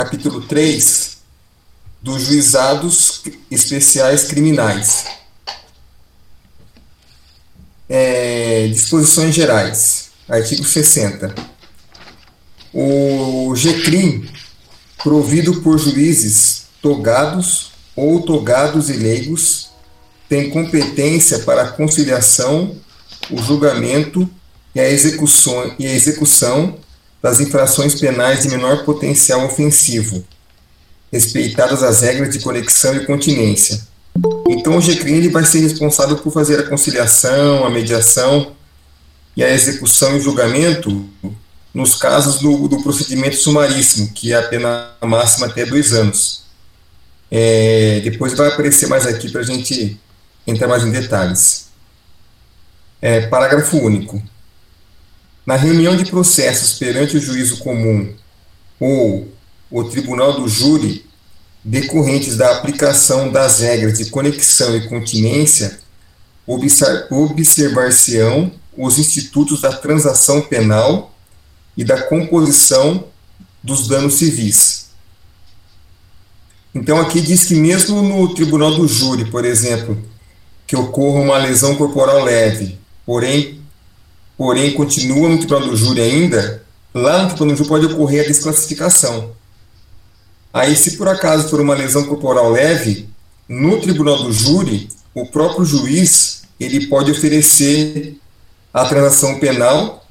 capítulo 3 dos juizados especiais criminais. É, disposições gerais. Artigo 60. O GCRIM, provido por juízes togados ou togados e leigos, tem competência para a conciliação, o julgamento e a execução, e a execução das infrações penais de menor potencial ofensivo, respeitadas as regras de conexão e continência. Então, o GCRIM ele vai ser responsável por fazer a conciliação, a mediação e a execução e julgamento nos casos do, do procedimento sumaríssimo, que é a pena máxima até dois anos. É, depois vai aparecer mais aqui para a gente entrar mais em detalhes. É, parágrafo único. Na reunião de processos perante o juízo comum ou o tribunal do júri, decorrentes da aplicação das regras de conexão e continência, observar-se-ão os institutos da transação penal e da composição dos danos civis. Então, aqui diz que, mesmo no tribunal do júri, por exemplo, que ocorra uma lesão corporal leve, porém, porém continua no tribunal do júri ainda, lá no tribunal do júri pode ocorrer a desclassificação. Aí, se por acaso for uma lesão corporal leve, no tribunal do júri, o próprio juiz ele pode oferecer a transação penal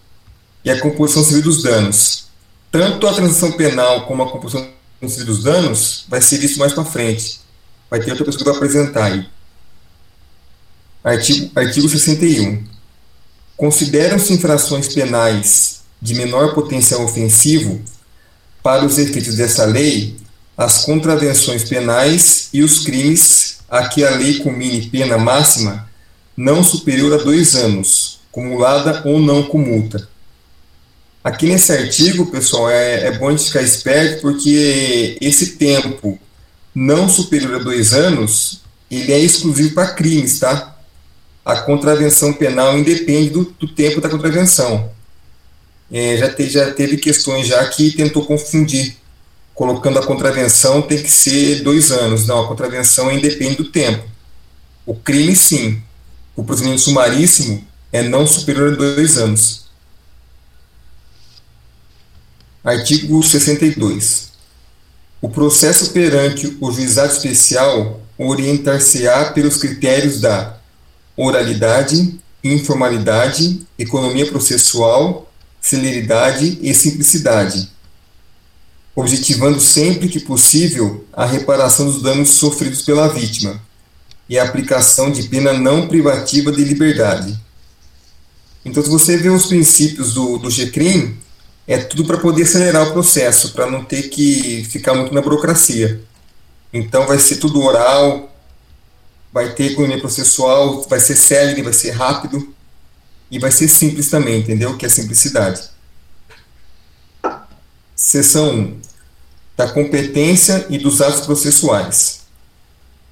e a composição civil dos danos. Tanto a transação penal como a composição civil dos danos vai ser visto mais para frente. Vai ter outra pessoa que vai apresentar aí. Artigo, artigo 61. Consideram-se infrações penais de menor potencial ofensivo, para os efeitos dessa lei, as contravenções penais e os crimes a que a lei comine pena máxima não superior a dois anos, cumulada ou não com multa. Aqui nesse artigo, pessoal, é, é bom a gente ficar esperto porque esse tempo não superior a dois anos, ele é exclusivo para crimes, tá? A contravenção penal independe do, do tempo da contravenção. É, já, te, já teve questões já que tentou confundir, colocando a contravenção tem que ser dois anos. Não, a contravenção independe do tempo. O crime, sim. O procedimento sumaríssimo é não superior a dois anos. Artigo 62. O processo perante o juizado especial orientar-se-á pelos critérios da oralidade, informalidade, economia processual, celeridade e simplicidade, objetivando sempre que possível a reparação dos danos sofridos pela vítima e a aplicação de pena não privativa de liberdade então, se você vê os princípios do, do GCRIM, é tudo para poder acelerar o processo, para não ter que ficar muito na burocracia. Então, vai ser tudo oral, vai ter economia processual, vai ser célere, vai ser rápido e vai ser simples também, entendeu? Que é simplicidade. Seção 1. Da competência e dos atos processuais.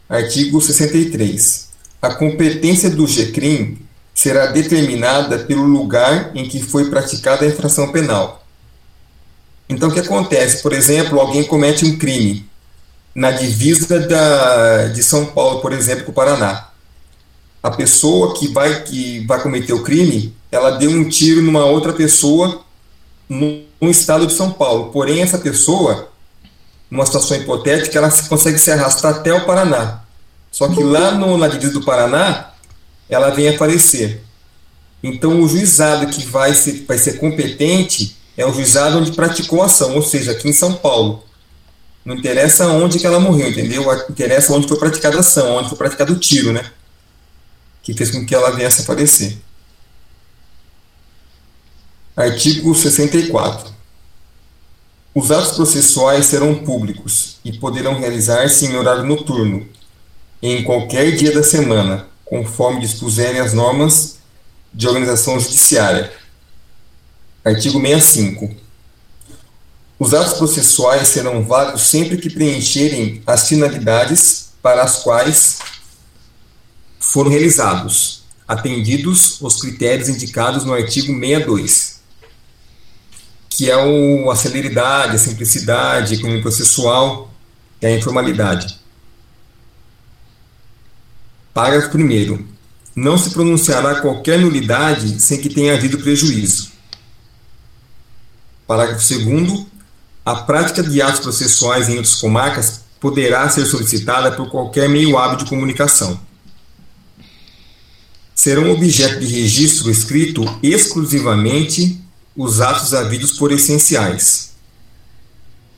Artigo 63. A competência do GCRIM será determinada pelo lugar em que foi praticada a infração penal. Então, o que acontece? Por exemplo, alguém comete um crime na divisa da, de São Paulo, por exemplo, com o Paraná. A pessoa que vai, que vai cometer o crime, ela deu um tiro numa outra pessoa no, no estado de São Paulo. Porém, essa pessoa, numa situação hipotética, ela consegue se arrastar até o Paraná. Só que lá no, na divisa do Paraná, ela vem a falecer. Então, o juizado que vai ser, vai ser competente é o juizado onde praticou a ação, ou seja, aqui em São Paulo. Não interessa onde que ela morreu, entendeu? Interessa onde foi praticada a ação, onde foi praticado o tiro, né? Que fez com que ela viesse a falecer. Artigo 64. Os atos processuais serão públicos e poderão realizar-se em horário noturno, em qualquer dia da semana, conforme dispuserem as normas de organização judiciária. Artigo 65. Os atos processuais serão válidos sempre que preencherem as finalidades para as quais foram realizados, atendidos os critérios indicados no artigo 62, que é o, a celeridade, a simplicidade, a economia processual e a informalidade. Parágrafo 1 Não se pronunciará qualquer nulidade sem que tenha havido prejuízo. Parágrafo 2 A prática de atos processuais em outras comarcas poderá ser solicitada por qualquer meio hábil de comunicação. Serão objeto de registro escrito exclusivamente os atos havidos por essenciais.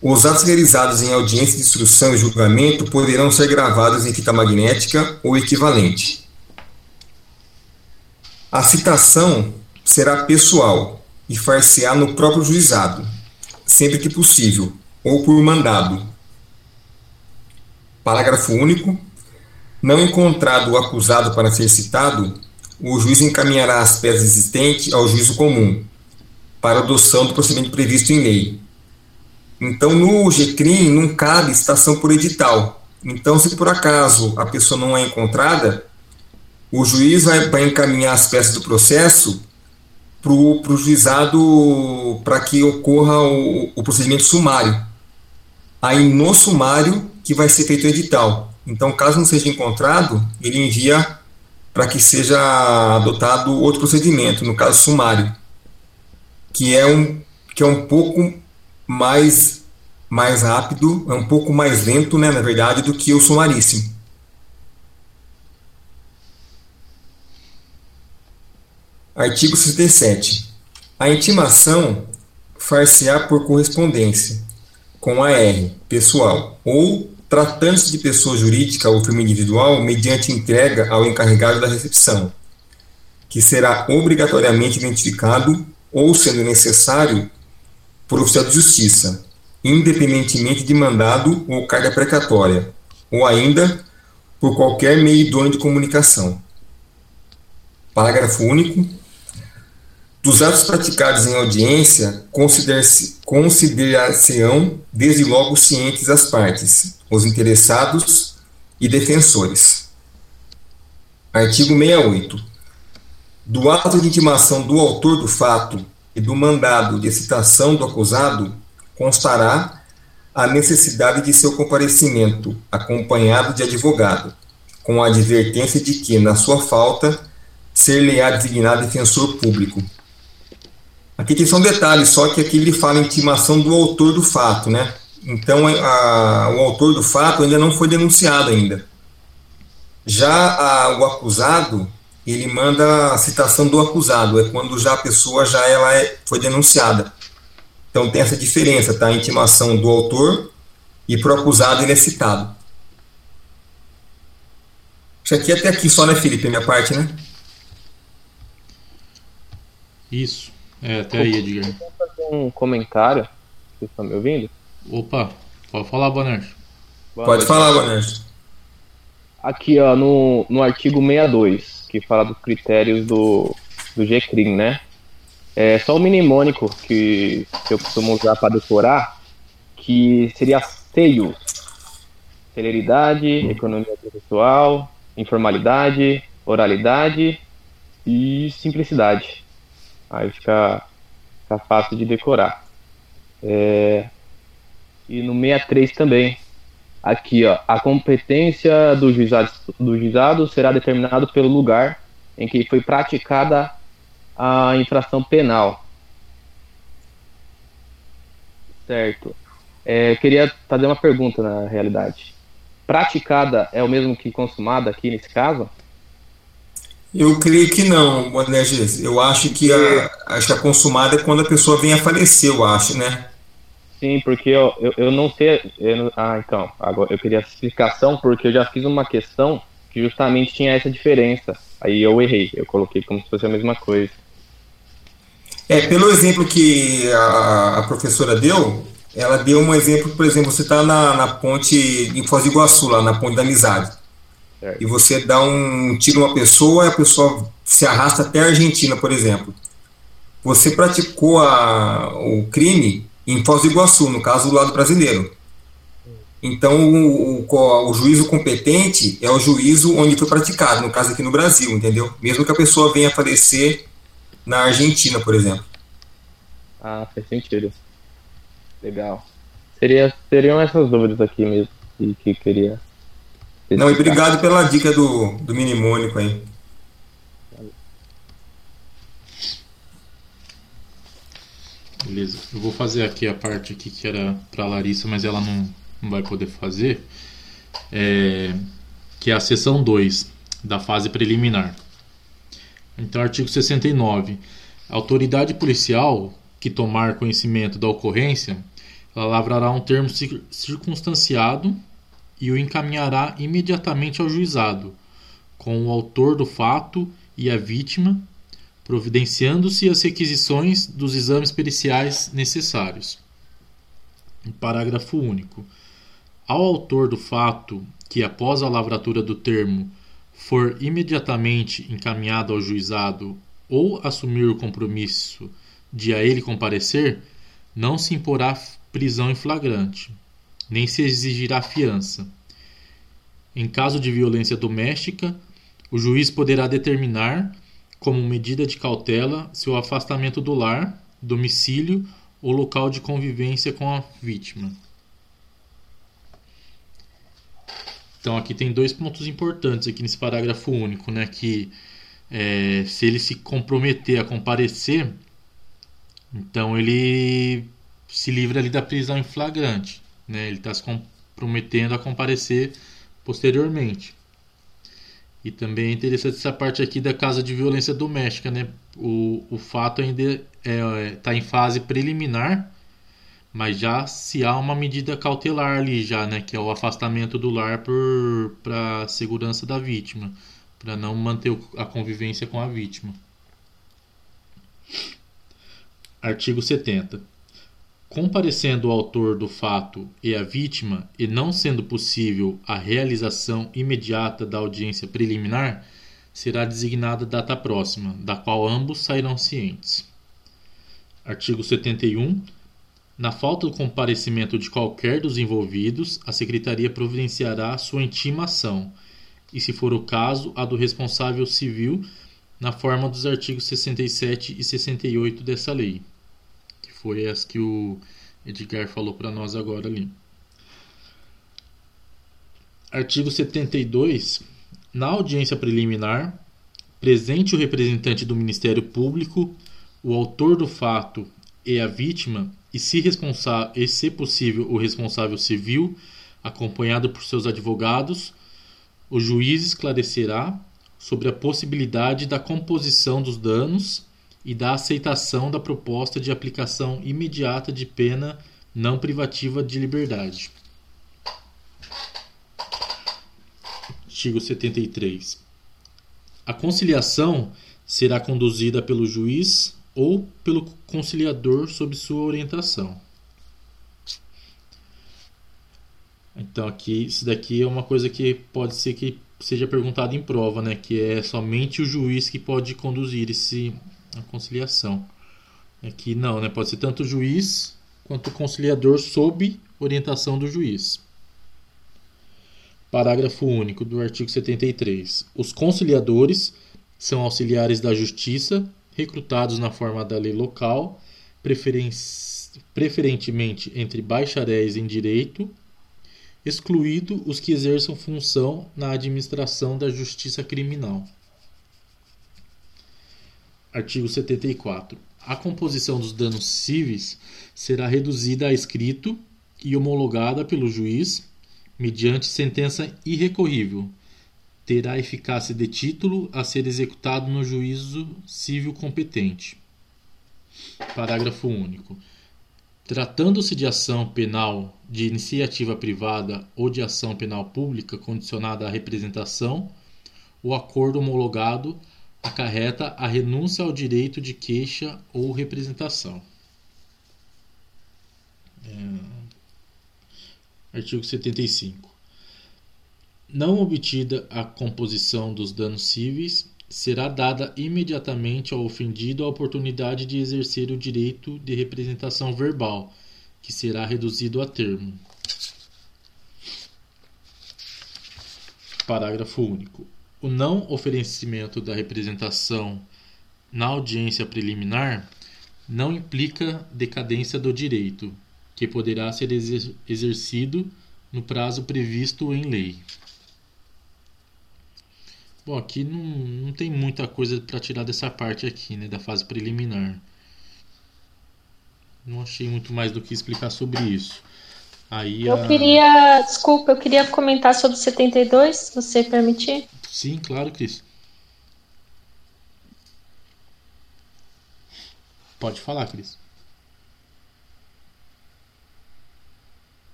Os atos realizados em audiência de instrução e julgamento poderão ser gravados em fita magnética ou equivalente. A citação será pessoal e far-se-á no próprio juizado, sempre que possível, ou por mandado. Parágrafo único. Não encontrado o acusado para ser citado, o juiz encaminhará as peças existentes ao juízo comum, para adoção do procedimento previsto em lei. Então, no GCRIM não cabe citação por edital. Então, se por acaso a pessoa não é encontrada, o juiz vai, vai encaminhar as peças do processo para o juizado para que ocorra o, o, procedimento sumário. Aí, no sumário, que vai ser feito o edital. Então, caso não seja encontrado, ele envia para que seja adotado outro procedimento, no caso sumário que é um, que é um pouco mais, mais rápido, é um pouco mais lento, né, na verdade, do que o sumaríssimo. Artigo 67. A intimação far-se-á por correspondência, com AR, pessoal, ou, tratando-se de pessoa jurídica ou firma individual, mediante entrega ao encarregado da recepção, que será obrigatoriamente identificado ou, sendo necessário, por oficial de justiça, independentemente de mandado ou carga precatória, ou ainda por qualquer meio idôneo de comunicação. Parágrafo único. Dos atos praticados em audiência, considerar-se-ão desde logo cientes as partes, os interessados e defensores. Artigo 68 do ato de intimação do autor do fato e do mandado de citação do acusado constará a necessidade de seu comparecimento, acompanhado de advogado, com a advertência de que, na sua falta, ser-lhe-á designado defensor público. Aqui tem só um detalhe, só que aqui ele fala intimação do autor do fato, né? Então, a, o autor do fato ainda não foi denunciado ainda. Já a, o acusado, ele manda a citação do acusado, é quando já a pessoa já ela é, foi denunciada. Então tem essa diferença, tá? A intimação do autor e para o acusado ele é citado. Isso aqui até aqui só, né, Felipe? A minha parte, né? Isso. É, até aí, Edgar. fazer um comentário. Vocês estão me ouvindo? Opa, pode falar, Bonert. Pode falar, Bonert. Aqui, ó, no, no artigo 62 que fala dos critérios do, do GCRIM, né? É só o mnemônico que, que eu costumo usar para decorar, que seria SEIO. Celeridade, economia processual, informalidade, oralidade e simplicidade. Aí fica, fica fácil de decorar. É, e no 63 também, Aqui, ó, a competência do juizado, do juizado será determinado pelo lugar em que foi praticada a infração penal. Certo. É, queria fazer uma pergunta na realidade. Praticada é o mesmo que consumada aqui nesse caso? Eu creio que não, Bonerges. Eu acho que a, acho que a consumada é quando a pessoa vem a falecer, eu acho, né? Sim, porque eu, eu, eu não sei. Eu, ah, então. Agora eu queria explicação porque eu já fiz uma questão que justamente tinha essa diferença. Aí eu errei. Eu coloquei como se fosse a mesma coisa. É, pelo exemplo que a, a professora deu, ela deu um exemplo, por exemplo, você está na, na ponte em Foz do Iguaçu, lá na ponte da amizade. E você dá um tiro uma pessoa e a pessoa se arrasta até a Argentina, por exemplo. Você praticou a, o crime em Foz do Iguaçu, no caso do lado brasileiro. Então, o, o, o, juízo competente é o juízo onde foi praticado, no caso aqui no Brasil, entendeu? Mesmo que a pessoa venha falecer na Argentina, por exemplo. Ah, faz sentido. Legal. Seria, seriam essas dúvidas aqui mesmo que, que queria. Não, e obrigado pela dica do, do mnemônico aí. Beleza. Eu vou fazer aqui a parte aqui que era para Larissa, mas ela não, não vai poder fazer. É, que é a seção 2 da fase preliminar. Então, artigo 69. A autoridade policial que tomar conhecimento da ocorrência, ela lavrará um termo circunstanciado e o encaminhará imediatamente ao juizado, com o autor do fato e a vítima, providenciando-se as requisições dos exames periciais necessários. Parágrafo único. Ao autor do fato que, após a lavratura do termo, for imediatamente encaminhado ao juizado ou assumir o compromisso de a ele comparecer, não se imporá prisão em flagrante, nem se exigirá fiança. Em caso de violência doméstica, o juiz poderá determinar, como medida de cautela, seu afastamento do lar, domicílio ou local de convivência com a vítima. Então aqui tem dois pontos importantes aqui nesse parágrafo único, né? Que é, se ele se comprometer a comparecer, então ele se livra ali da prisão em flagrante, né? Ele está se comprometendo a comparecer posteriormente. E também é interessante essa parte aqui da casa de violência doméstica, né? O, o fato ainda está é, tá em fase preliminar, mas já se há uma medida cautelar ali já, né? Que é o afastamento do lar para segurança da vítima, para não manter a convivência com a vítima. Artigo 70. Comparecendo o autor do fato e a vítima, e não sendo possível a realização imediata da audiência preliminar, será designada data próxima, da qual ambos sairão cientes. Artigo 71. Na falta do comparecimento de qualquer dos envolvidos, a Secretaria providenciará sua intimação, e, se for o caso, a do responsável civil, na forma dos artigos 67 e 68 dessa lei foi as que o Edgar falou para nós agora ali. Artigo 72. Na audiência preliminar, presente o representante do Ministério Público, o autor do fato e a vítima, e se, e se possível o responsável civil, acompanhado por seus advogados, o juiz esclarecerá sobre a possibilidade da composição dos danos e da aceitação da proposta de aplicação imediata de pena não privativa de liberdade. Artigo 73. A conciliação será conduzida pelo juiz ou pelo conciliador sob sua orientação. Então aqui, isso daqui é uma coisa que pode ser que seja perguntado em prova, né? Que é somente o juiz que pode conduzir esse a conciliação. Aqui não, né? Pode ser tanto o juiz quanto o conciliador sob orientação do juiz. Parágrafo único do artigo 73. Os conciliadores são auxiliares da justiça, recrutados na forma da lei local, preferentemente entre bacharéis em direito, excluído os que exerçam função na administração da justiça criminal. Artigo 74. A composição dos danos cíveis será reduzida a escrito e homologada pelo juiz mediante sentença irrecorrível. Terá eficácia de título a ser executado no juízo civil competente. Parágrafo único. Tratando-se de ação penal de iniciativa privada ou de ação penal pública condicionada à representação, o acordo homologado acarreta a renúncia ao direito de queixa ou representação. É... Artigo 75. Não obtida a composição dos danos cíveis, será dada imediatamente ao ofendido a oportunidade de exercer o direito de representação verbal, que será reduzido a termo. Parágrafo único o não oferecimento da representação na audiência preliminar não implica decadência do direito, que poderá ser exercido no prazo previsto em lei. Bom, aqui não, não tem muita coisa para tirar dessa parte aqui, né, da fase preliminar. Não achei muito mais do que explicar sobre isso. Aí eu a... queria, desculpa, eu queria comentar sobre 72, se você permitir. Sim, claro, Cris. Pode falar, Cris.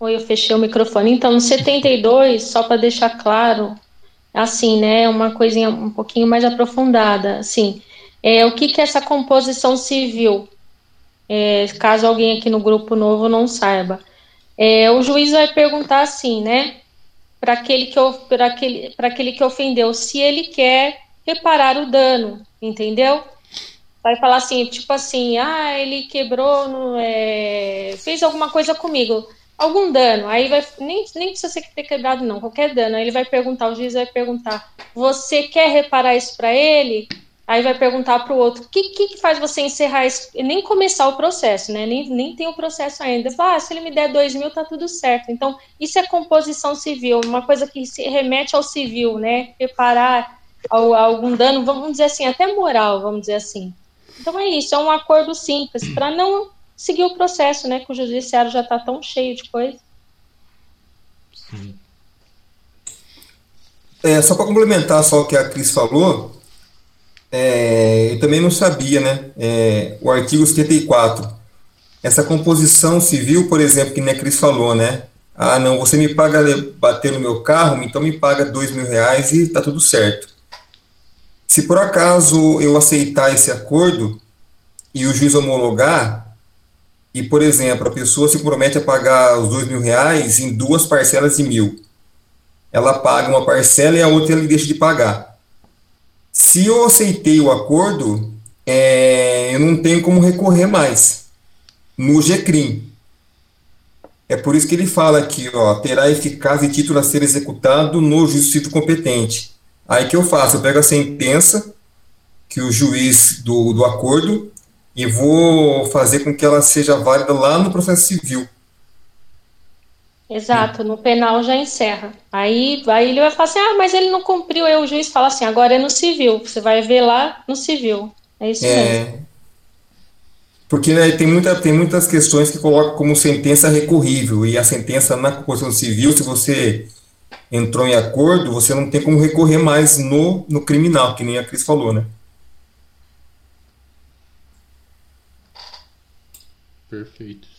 Oi, eu fechei o microfone. Então, no 72, só para deixar claro, assim, né, uma coisinha um pouquinho mais aprofundada, assim, é, o que, que é essa composição civil? É, caso alguém aqui no grupo novo não saiba. É, o juiz vai perguntar assim, né, para aquele, que, aquele, aquele que ofendeu, se ele quer reparar o dano, entendeu? vai falar assim, tipo assim, ah, ele quebrou, no, é, fez alguma coisa comigo, algum dano, aí vai, nem, nem precisa ser ter quebrado não, qualquer dano, aí ele vai perguntar, o juiz vai perguntar, você quer reparar isso para ele? Aí vai perguntar para o outro, o que, que faz você encerrar isso, nem começar o processo, né, nem, nem tem o processo ainda, fala, ah, se ele me der dois mil, tá tudo certo, então isso é composição civil, uma coisa que se remete ao civil, né, reparar ao, algum dano, vamos dizer assim, até moral, vamos dizer assim, então é isso, é um acordo simples, para não seguir o processo, né? Que o judiciário já está tão cheio de coisa. Sim. É, só para complementar só o que a Cris falou, é, eu também não sabia, né? É, o artigo 74. Essa composição civil, por exemplo, que a Cris falou, né? Ah, não, você me paga bater no meu carro, então me paga dois mil reais e tá tudo certo. Se por acaso eu aceitar esse acordo e o juiz homologar, e, por exemplo, a pessoa se compromete a pagar os dois mil reais em duas parcelas de mil, ela paga uma parcela e a outra ele deixa de pagar. Se eu aceitei o acordo, é, eu não tenho como recorrer mais no GCRIM. É por isso que ele fala aqui, ó, terá eficácia e título a ser executado no juízo competente. Aí que eu faço? Eu pego a sentença que o juiz do, do acordo e vou fazer com que ela seja válida lá no processo civil. Exato, no penal já encerra. Aí, aí ele vai falar assim: ah, mas ele não cumpriu. Aí o juiz fala assim: agora é no civil. Você vai ver lá no civil. É isso é, mesmo. Porque né, tem, muita, tem muitas questões que colocam como sentença recorrível. E a sentença na composição civil, se você entrou em acordo, você não tem como recorrer mais no, no criminal, que nem a Cris falou, né? Perfeito.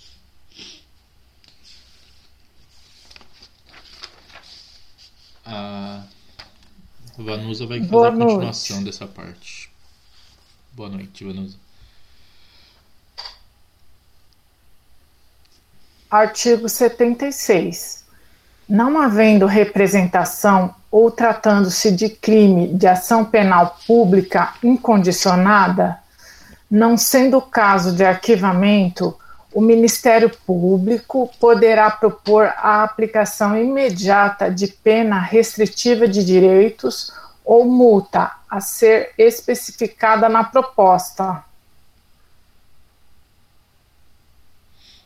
A Vanusa vai fazer Boa a continuação noite. dessa parte. Boa noite, Vanusa. Artigo 76 não havendo representação ou tratando-se de crime de ação penal pública incondicionada, não sendo o caso de arquivamento, o Ministério Público poderá propor a aplicação imediata de pena restritiva de direitos ou multa a ser especificada na proposta.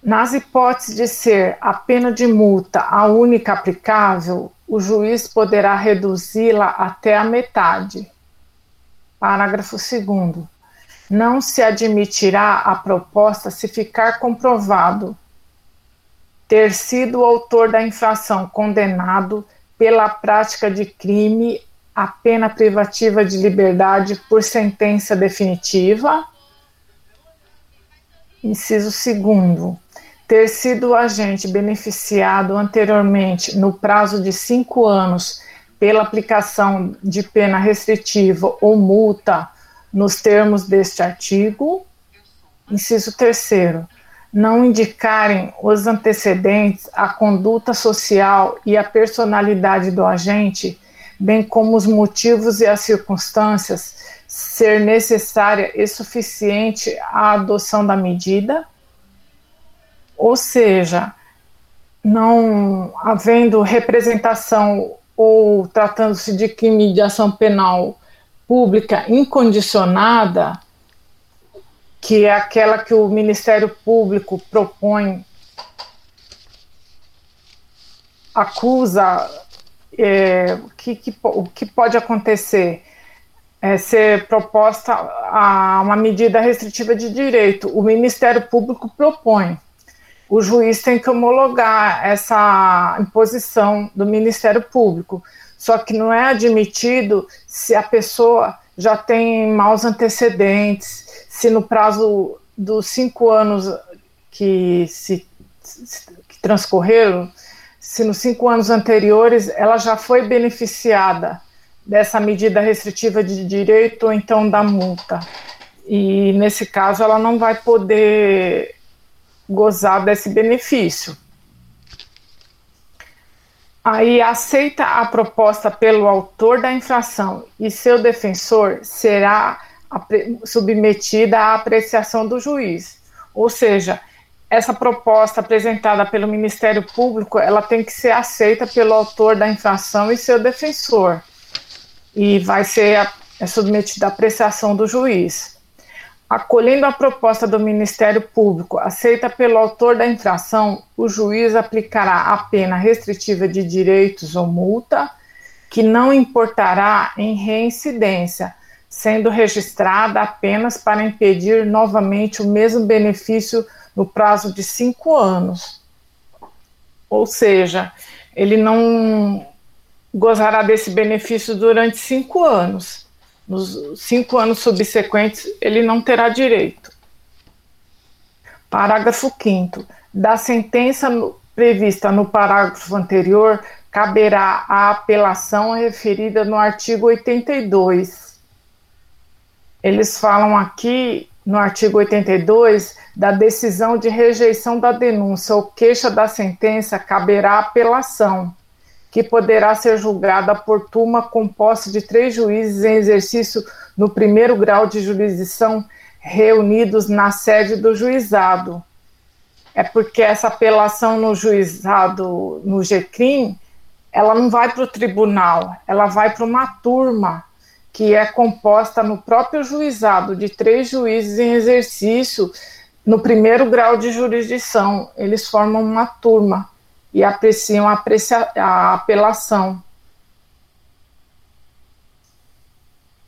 Nas hipóteses de ser a pena de multa a única aplicável, o juiz poderá reduzi-la até a metade. Parágrafo 2. Não se admitirá a proposta se ficar comprovado ter sido o autor da infração condenado pela prática de crime a pena privativa de liberdade por sentença definitiva. Inciso 2 ter sido agente beneficiado anteriormente no prazo de cinco anos pela aplicação de pena restritiva ou multa nos termos deste artigo. Inciso terceiro, não indicarem os antecedentes, a conduta social e a personalidade do agente, bem como os motivos e as circunstâncias, ser necessária e suficiente a adoção da medida ou seja, não havendo representação ou tratando-se de crime de ação penal pública incondicionada, que é aquela que o Ministério Público propõe, acusa é, que, que, o que pode acontecer é ser proposta a uma medida restritiva de direito. O Ministério Público propõe. O juiz tem que homologar essa imposição do Ministério Público. Só que não é admitido se a pessoa já tem maus antecedentes, se no prazo dos cinco anos que se que transcorreram, se nos cinco anos anteriores ela já foi beneficiada dessa medida restritiva de direito ou então da multa. E nesse caso ela não vai poder gozar desse benefício. Aí aceita a proposta pelo autor da infração e seu defensor será submetida à apreciação do juiz. Ou seja, essa proposta apresentada pelo Ministério Público, ela tem que ser aceita pelo autor da infração e seu defensor, e vai ser é submetida à apreciação do juiz. Acolhendo a proposta do Ministério Público aceita pelo autor da infração, o juiz aplicará a pena restritiva de direitos ou multa, que não importará em reincidência, sendo registrada apenas para impedir novamente o mesmo benefício no prazo de cinco anos. Ou seja, ele não gozará desse benefício durante cinco anos. Nos cinco anos subsequentes, ele não terá direito. Parágrafo 5. Da sentença prevista no parágrafo anterior, caberá a apelação referida no artigo 82. Eles falam aqui no artigo 82, da decisão de rejeição da denúncia ou queixa da sentença, caberá apelação, que poderá ser julgada por turma composta de três juízes em exercício no primeiro grau de jurisdição, reunidos na sede do juizado. É porque essa apelação no juizado, no GCRIM, ela não vai para o tribunal, ela vai para uma turma que é composta no próprio juizado de três juízes em exercício no primeiro grau de jurisdição. Eles formam uma turma e apreciam a, a apelação.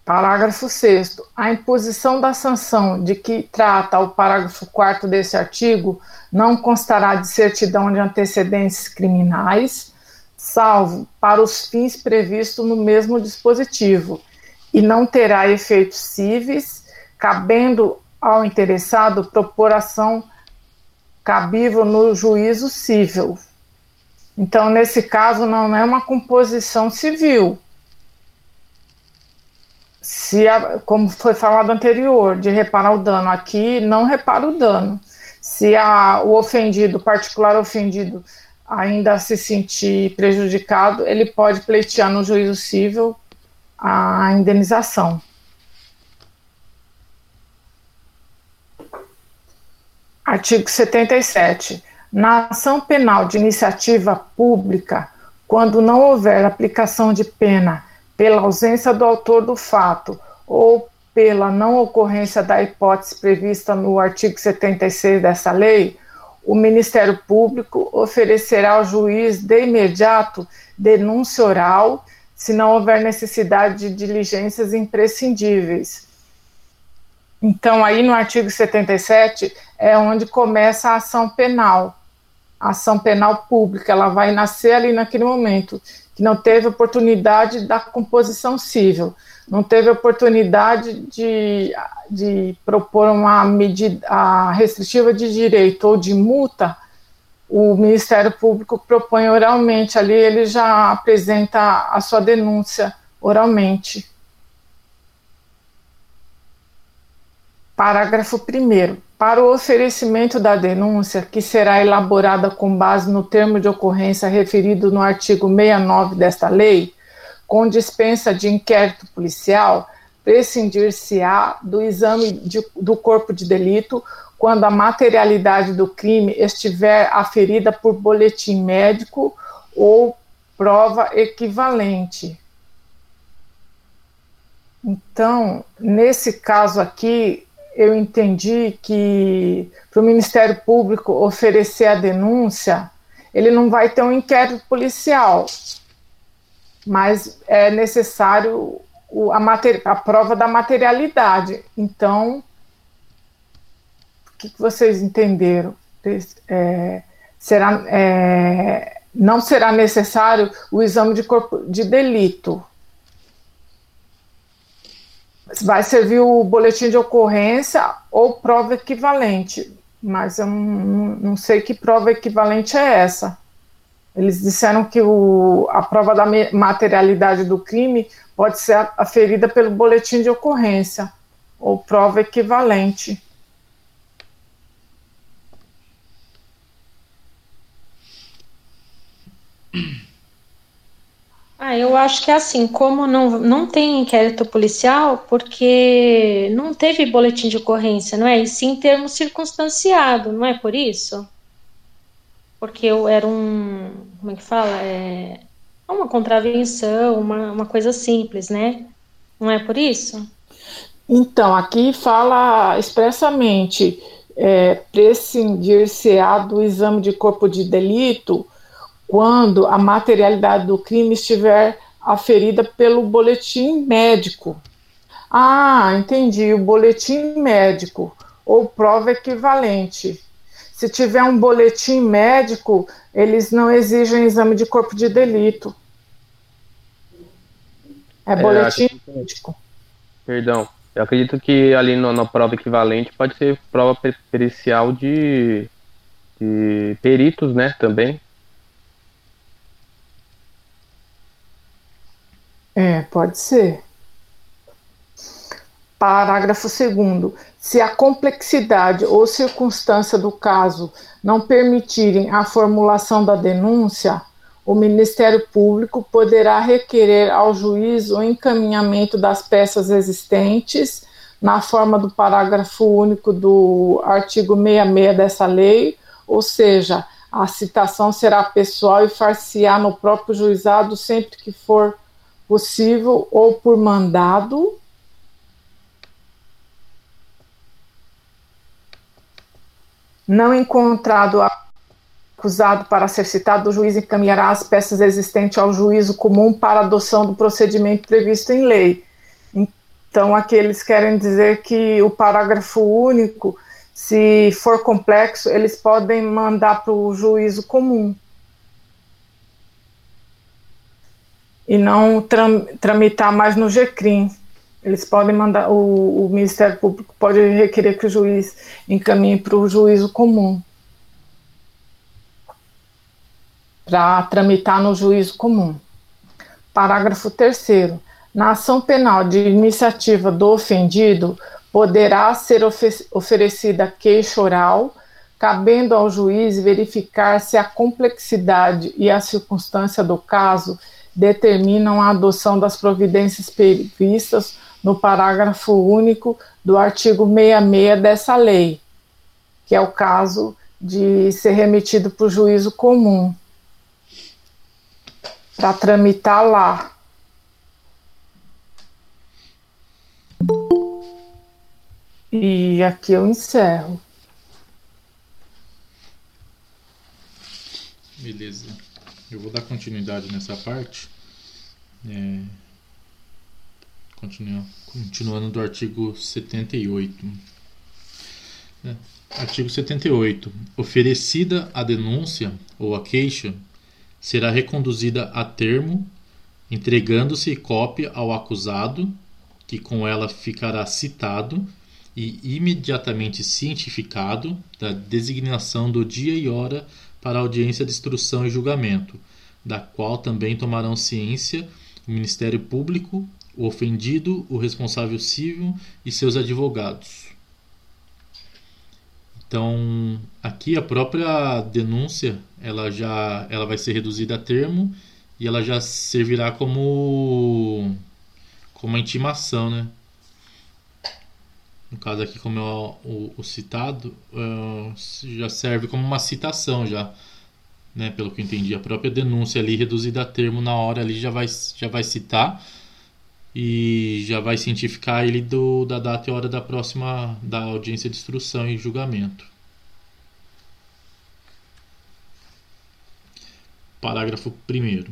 Parágrafo 6. A imposição da sanção de que trata o parágrafo 4 desse artigo não constará de certidão de antecedentes criminais, salvo para os fins previstos no mesmo dispositivo, e não terá efeitos cíveis, cabendo ao interessado propor ação cabível no juízo civil. Então, nesse caso, não é uma composição civil. Se, a, como foi falado anterior, de reparar o dano, aqui não repara o dano. Se a, o ofendido, o particular ofendido, ainda se sentir prejudicado, ele pode pleitear no juízo civil a indenização. Artigo 77. Na ação penal de iniciativa pública, quando não houver aplicação de pena pela ausência do autor do fato ou pela não ocorrência da hipótese prevista no artigo 76 dessa lei, o Ministério Público oferecerá ao juiz de imediato denúncia oral se não houver necessidade de diligências imprescindíveis. Então, aí no artigo 77 é onde começa a ação penal, ação penal pública, ela vai nascer ali naquele momento, que não teve oportunidade da composição civil, não teve oportunidade de, de propor uma medida restritiva de direito ou de multa, o Ministério Público propõe oralmente, ali ele já apresenta a sua denúncia oralmente. Parágrafo 1. Para o oferecimento da denúncia, que será elaborada com base no termo de ocorrência referido no artigo 69 desta lei, com dispensa de inquérito policial, prescindir-se-á do exame de, do corpo de delito quando a materialidade do crime estiver aferida por boletim médico ou prova equivalente. Então, nesse caso aqui, eu entendi que para o Ministério Público oferecer a denúncia, ele não vai ter um inquérito policial, mas é necessário a, a prova da materialidade. Então, o que, que vocês entenderam? É, será, é, não será necessário o exame de corpo de delito. Vai servir o boletim de ocorrência ou prova equivalente, mas eu não, não sei que prova equivalente é essa. Eles disseram que o, a prova da materialidade do crime pode ser aferida pelo boletim de ocorrência ou prova equivalente. Ah, eu acho que é assim, como não, não tem inquérito policial, porque não teve boletim de ocorrência, não é? E sim termo circunstanciado, não é por isso? Porque eu era um, como é que fala? É uma contravenção, uma, uma coisa simples, né? Não é por isso? Então, aqui fala expressamente é, prescindir-se-á do exame de corpo de delito quando a materialidade do crime estiver aferida pelo boletim médico. Ah, entendi, o boletim médico ou prova equivalente. Se tiver um boletim médico, eles não exigem exame de corpo de delito. É, é boletim é, médico. Perdão. Eu acredito que ali no, na prova equivalente pode ser prova pericial de, de peritos, né, também. É, pode ser. Parágrafo 2 se a complexidade ou circunstância do caso não permitirem a formulação da denúncia, o Ministério Público poderá requerer ao juiz o encaminhamento das peças existentes na forma do parágrafo único do artigo 66 dessa lei, ou seja, a citação será pessoal e far-se-á no próprio juizado sempre que for possível ou por mandado Não encontrado acusado para ser citado, o juiz encaminhará as peças existentes ao juízo comum para adoção do procedimento previsto em lei. Então, aqui eles querem dizer que o parágrafo único, se for complexo, eles podem mandar para o juízo comum. E não tramitar mais no GCRIM. Eles podem mandar, o, o Ministério Público pode requerer que o juiz encaminhe para o juízo comum. Para tramitar no juízo comum. Parágrafo 3. Na ação penal de iniciativa do ofendido, poderá ser ofe oferecida queixa oral, cabendo ao juiz verificar se a complexidade e a circunstância do caso determinam a adoção das providências previstas no parágrafo único do artigo 66 dessa lei, que é o caso de ser remetido para o juízo comum, para tramitar lá. E aqui eu encerro. Beleza. Eu vou dar continuidade nessa parte. É, Continua, continuando do artigo 78. É, artigo 78. Oferecida a denúncia ou a queixa, será reconduzida a termo, entregando-se cópia ao acusado, que com ela ficará citado e imediatamente cientificado da designação do dia e hora para audiência de instrução e julgamento, da qual também tomarão ciência o Ministério Público o ofendido, o responsável civil e seus advogados. Então, aqui a própria denúncia, ela já ela vai ser reduzida a termo e ela já servirá como como intimação, né? No caso aqui, como é o, o, o citado, uh, já serve como uma citação já, né? Pelo que eu entendi, a própria denúncia ali reduzida a termo na hora ali já vai já vai citar e já vai cientificar ele do, da data e hora da próxima da audiência de instrução e julgamento. Parágrafo 1.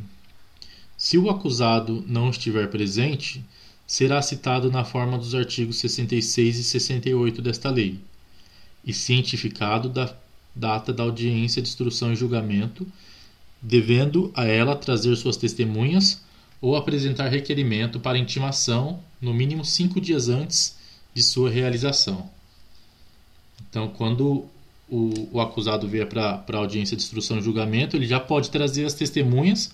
Se o acusado não estiver presente, será citado na forma dos artigos 66 e 68 desta lei, e cientificado da data da audiência de instrução e julgamento, devendo a ela trazer suas testemunhas ou apresentar requerimento para intimação no mínimo cinco dias antes de sua realização. Então, quando o, o acusado vier para a audiência de instrução e julgamento, ele já pode trazer as testemunhas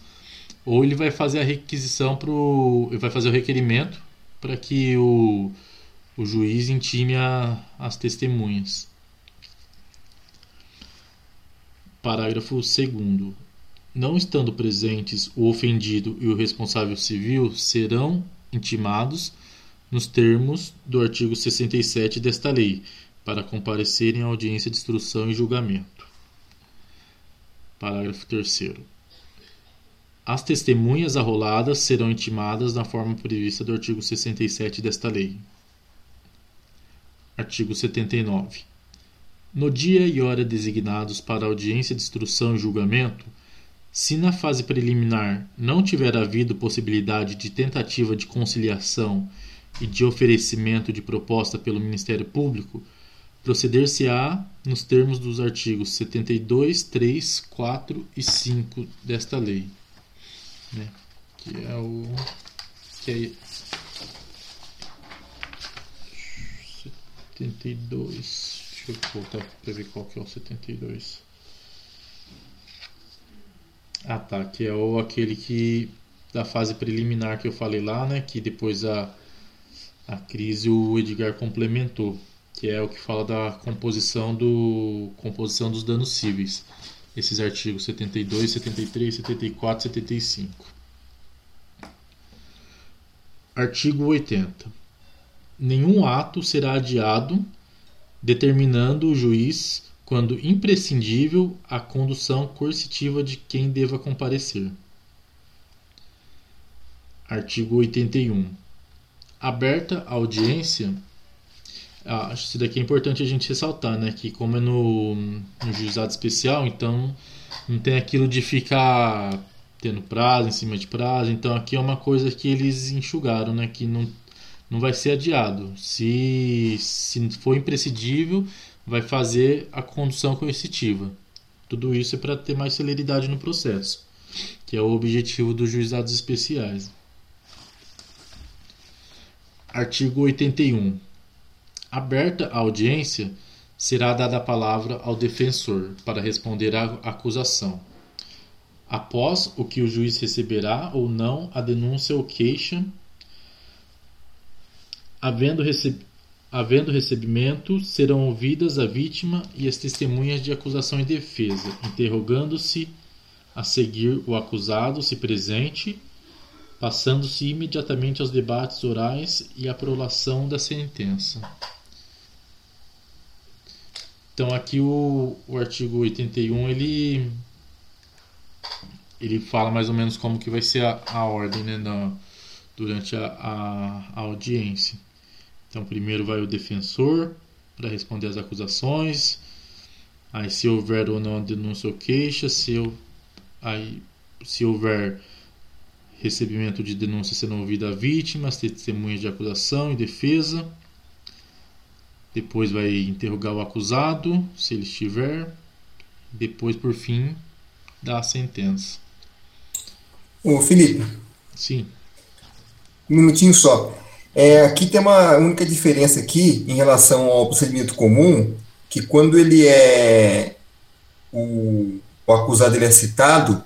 ou ele vai fazer a requisição ele vai fazer o requerimento para que o, o juiz intime a, as testemunhas. Parágrafo 2 não estando presentes o ofendido e o responsável civil serão intimados nos termos do artigo 67 desta lei para comparecerem à audiência de instrução e julgamento. Parágrafo 3 As testemunhas arroladas serão intimadas na forma prevista do artigo 67 desta lei. Artigo 79. No dia e hora designados para audiência de instrução e julgamento, se na fase preliminar não tiver havido possibilidade de tentativa de conciliação e de oferecimento de proposta pelo Ministério Público, proceder-se-á nos termos dos artigos 72, 3, 4 e 5 desta lei. Né? Que é o. Que é 72. Deixa eu voltar para ver qual que é o 72. Ah tá, que é o aquele que da fase preliminar que eu falei lá, né? Que depois a, a crise o Edgar complementou, que é o que fala da composição do composição dos danos cíveis. Esses artigos 72, 73, 74, 75. Artigo 80. Nenhum ato será adiado determinando o juiz quando imprescindível, a condução coercitiva de quem deva comparecer. Artigo 81. Aberta a audiência. Ah, acho isso daqui é importante a gente ressaltar, né? Que como é no, no juizado especial, então não tem aquilo de ficar tendo prazo em cima de prazo. Então aqui é uma coisa que eles enxugaram, né? Que não, não vai ser adiado. Se, se for imprescindível, vai fazer a condução coercitiva. Tudo isso é para ter mais celeridade no processo, que é o objetivo dos juizados especiais. Artigo 81. Aberta a audiência, será dada a palavra ao defensor para responder à acusação. Após o que o juiz receberá ou não a denúncia ou queixa, havendo recebido Havendo recebimento, serão ouvidas a vítima e as testemunhas de acusação e defesa, interrogando-se a seguir o acusado, se presente, passando-se imediatamente aos debates orais e à prolação da sentença. Então aqui o, o artigo 81 ele ele fala mais ou menos como que vai ser a, a ordem né, na, durante a, a, a audiência. Então, primeiro vai o defensor para responder às acusações. Aí, se houver ou não denúncia ou queixa, se, eu, aí, se houver recebimento de denúncia sendo ouvida a vítima, as testemunhas de acusação e defesa. Depois vai interrogar o acusado, se ele estiver. Depois, por fim, dá a sentença. Ô, Felipe. Sim. Um minutinho só. É, aqui tem uma única diferença aqui em relação ao procedimento comum, que quando ele é o, o acusado ele é citado,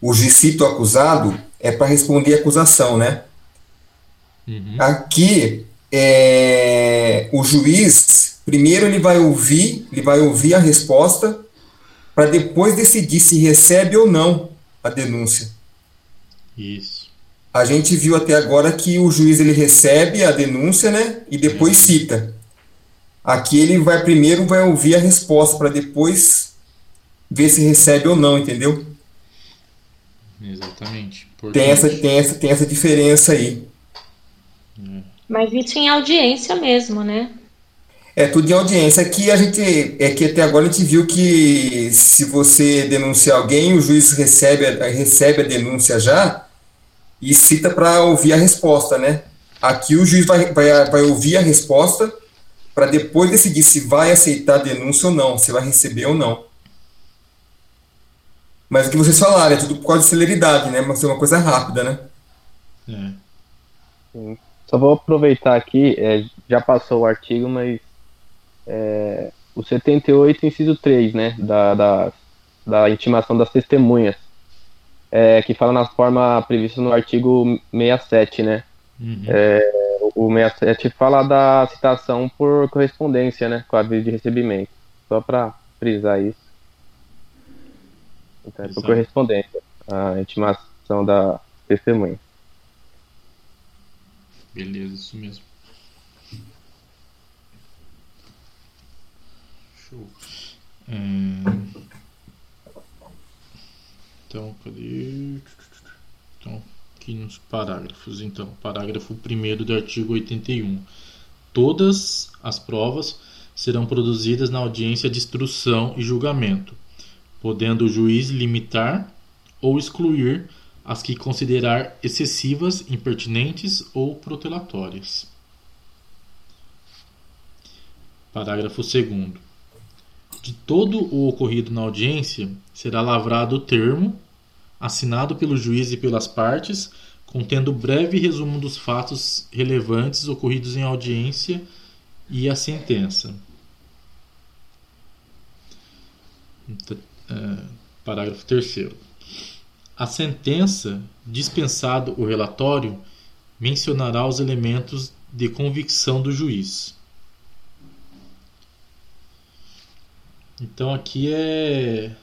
o juiz cita o acusado é para responder a acusação, né? Uhum. Aqui é, o juiz primeiro ele vai ouvir, ele vai ouvir a resposta para depois decidir se recebe ou não a denúncia. Isso a gente viu até agora que o juiz ele recebe a denúncia, né, e depois uhum. cita. Aqui ele vai primeiro vai ouvir a resposta para depois ver se recebe ou não, entendeu? Exatamente. Tem essa, tem essa, tem essa diferença aí. Mas isso em audiência mesmo, né? É tudo em audiência. Aqui a gente é que até agora a gente viu que se você denunciar alguém, o juiz recebe, recebe a denúncia já e cita para ouvir a resposta, né? Aqui o juiz vai, vai, vai ouvir a resposta para depois decidir se vai aceitar a denúncia ou não, se vai receber ou não. Mas o que vocês falaram, é tudo por causa de celeridade, né? Mas é uma coisa rápida, né? É. Só vou aproveitar aqui, é, já passou o artigo, mas é, o 78, inciso 3, né? Da, da, da intimação das testemunhas, é, que fala na forma prevista no artigo 67, né? Uhum. É, o 67 fala da citação por correspondência, né? Com a aviso de recebimento. Só para frisar isso. Então, é por correspondência, a intimação da testemunha. Beleza, isso mesmo. Show. É... Então, cadê? Então, aqui nos parágrafos. Então, parágrafo 1 do artigo 81. Todas as provas serão produzidas na audiência de instrução e julgamento, podendo o juiz limitar ou excluir as que considerar excessivas, impertinentes ou protelatórias. Parágrafo 2. De todo o ocorrido na audiência, será lavrado o termo assinado pelo juiz e pelas partes, contendo breve resumo dos fatos relevantes ocorridos em audiência e a sentença. É, parágrafo 3. A sentença, dispensado o relatório, mencionará os elementos de convicção do juiz. Então aqui é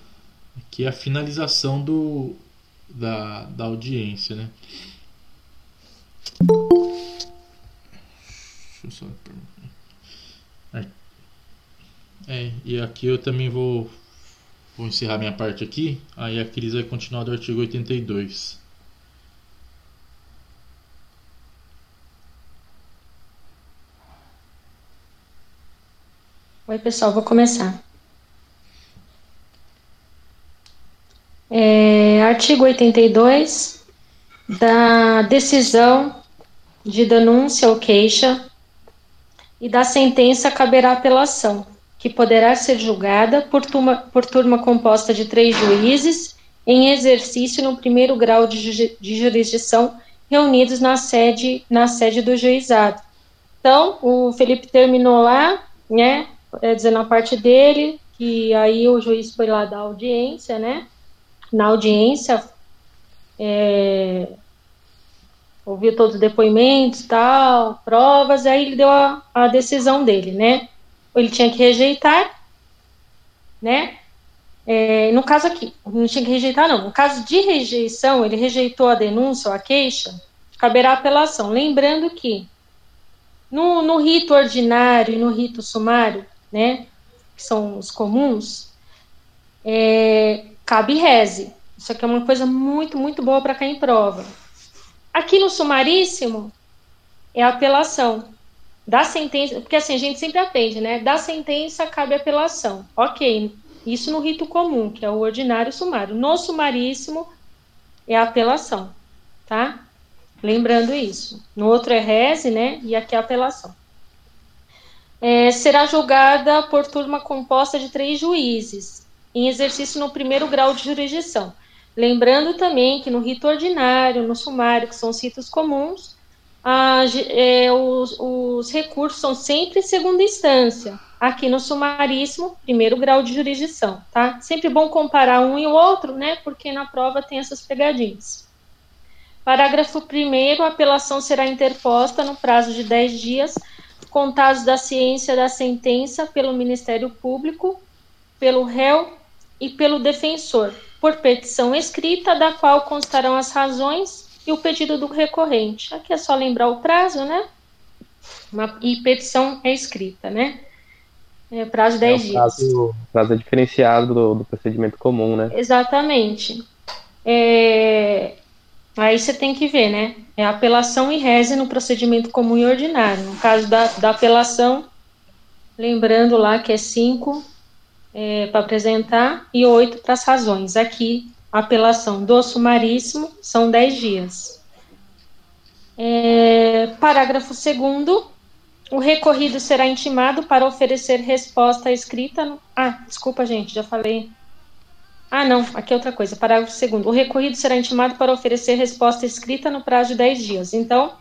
aqui é a finalização do da, da audiência, né? Só... É, e aqui eu também vou, vou encerrar minha parte aqui. Aí a Cris vai continuar do artigo 82. Oi, pessoal, vou começar. É, artigo 82 da decisão de denúncia ou queixa e da sentença caberá apelação, que poderá ser julgada por turma, por turma composta de três juízes em exercício no primeiro grau de, de jurisdição reunidos na sede, na sede do juizado. Então, o Felipe terminou lá, né, é, dizendo a parte dele, que aí o juiz foi lá dar audiência, né, na audiência, é, ouviu todos os depoimentos, tal, provas, aí ele deu a, a decisão dele, né? Ele tinha que rejeitar, né? É, no caso aqui, não tinha que rejeitar, não. No caso de rejeição, ele rejeitou a denúncia ou a queixa, caberá apelação. Lembrando que no, no rito ordinário e no rito sumário, né, que são os comuns, é, cabe reze. Isso aqui é uma coisa muito, muito boa para cair em prova. Aqui no sumaríssimo é apelação. Da sentença, porque assim a gente sempre aprende, né? Da sentença cabe apelação. Ok, isso no rito comum, que é o ordinário sumário. No sumaríssimo é a apelação, tá? Lembrando isso. No outro é reze, né? E aqui é apelação. É, será julgada por turma composta de três juízes, em exercício no primeiro grau de jurisdição. Lembrando também que no rito ordinário, no sumário, que são os ritos comuns, a, é, os, os, recursos são sempre segunda instância. Aqui no sumaríssimo, primeiro grau de jurisdição, tá? Sempre bom comparar um e o outro, né? Porque na prova tem essas pegadinhas. Parágrafo 1 a apelação será interposta no prazo de 10 dias, contados da ciência da sentença pelo Ministério Público, pelo réu e pelo defensor, por petição escrita, da qual constarão as razões e o pedido do recorrente. Aqui é só lembrar o prazo, né? Uma, e petição é escrita, né? É, prazo de 10 é, prazo, dias. Prazo é diferenciado do, do, procedimento comum, né? Exatamente. É, Aí você tem que ver, né? É apelação e reze no procedimento comum e ordinário. No caso da, da apelação, lembrando lá que é cinco é, para apresentar e oito para as razões. Aqui, apelação do sumaríssimo são dez dias. É, parágrafo segundo, o recorrido será intimado para oferecer resposta escrita. No... Ah, desculpa, gente, já falei ah, não, aqui é outra coisa. Parágrafo segundo. O recorrido será intimado para oferecer resposta escrita no prazo de 10 dias. Então,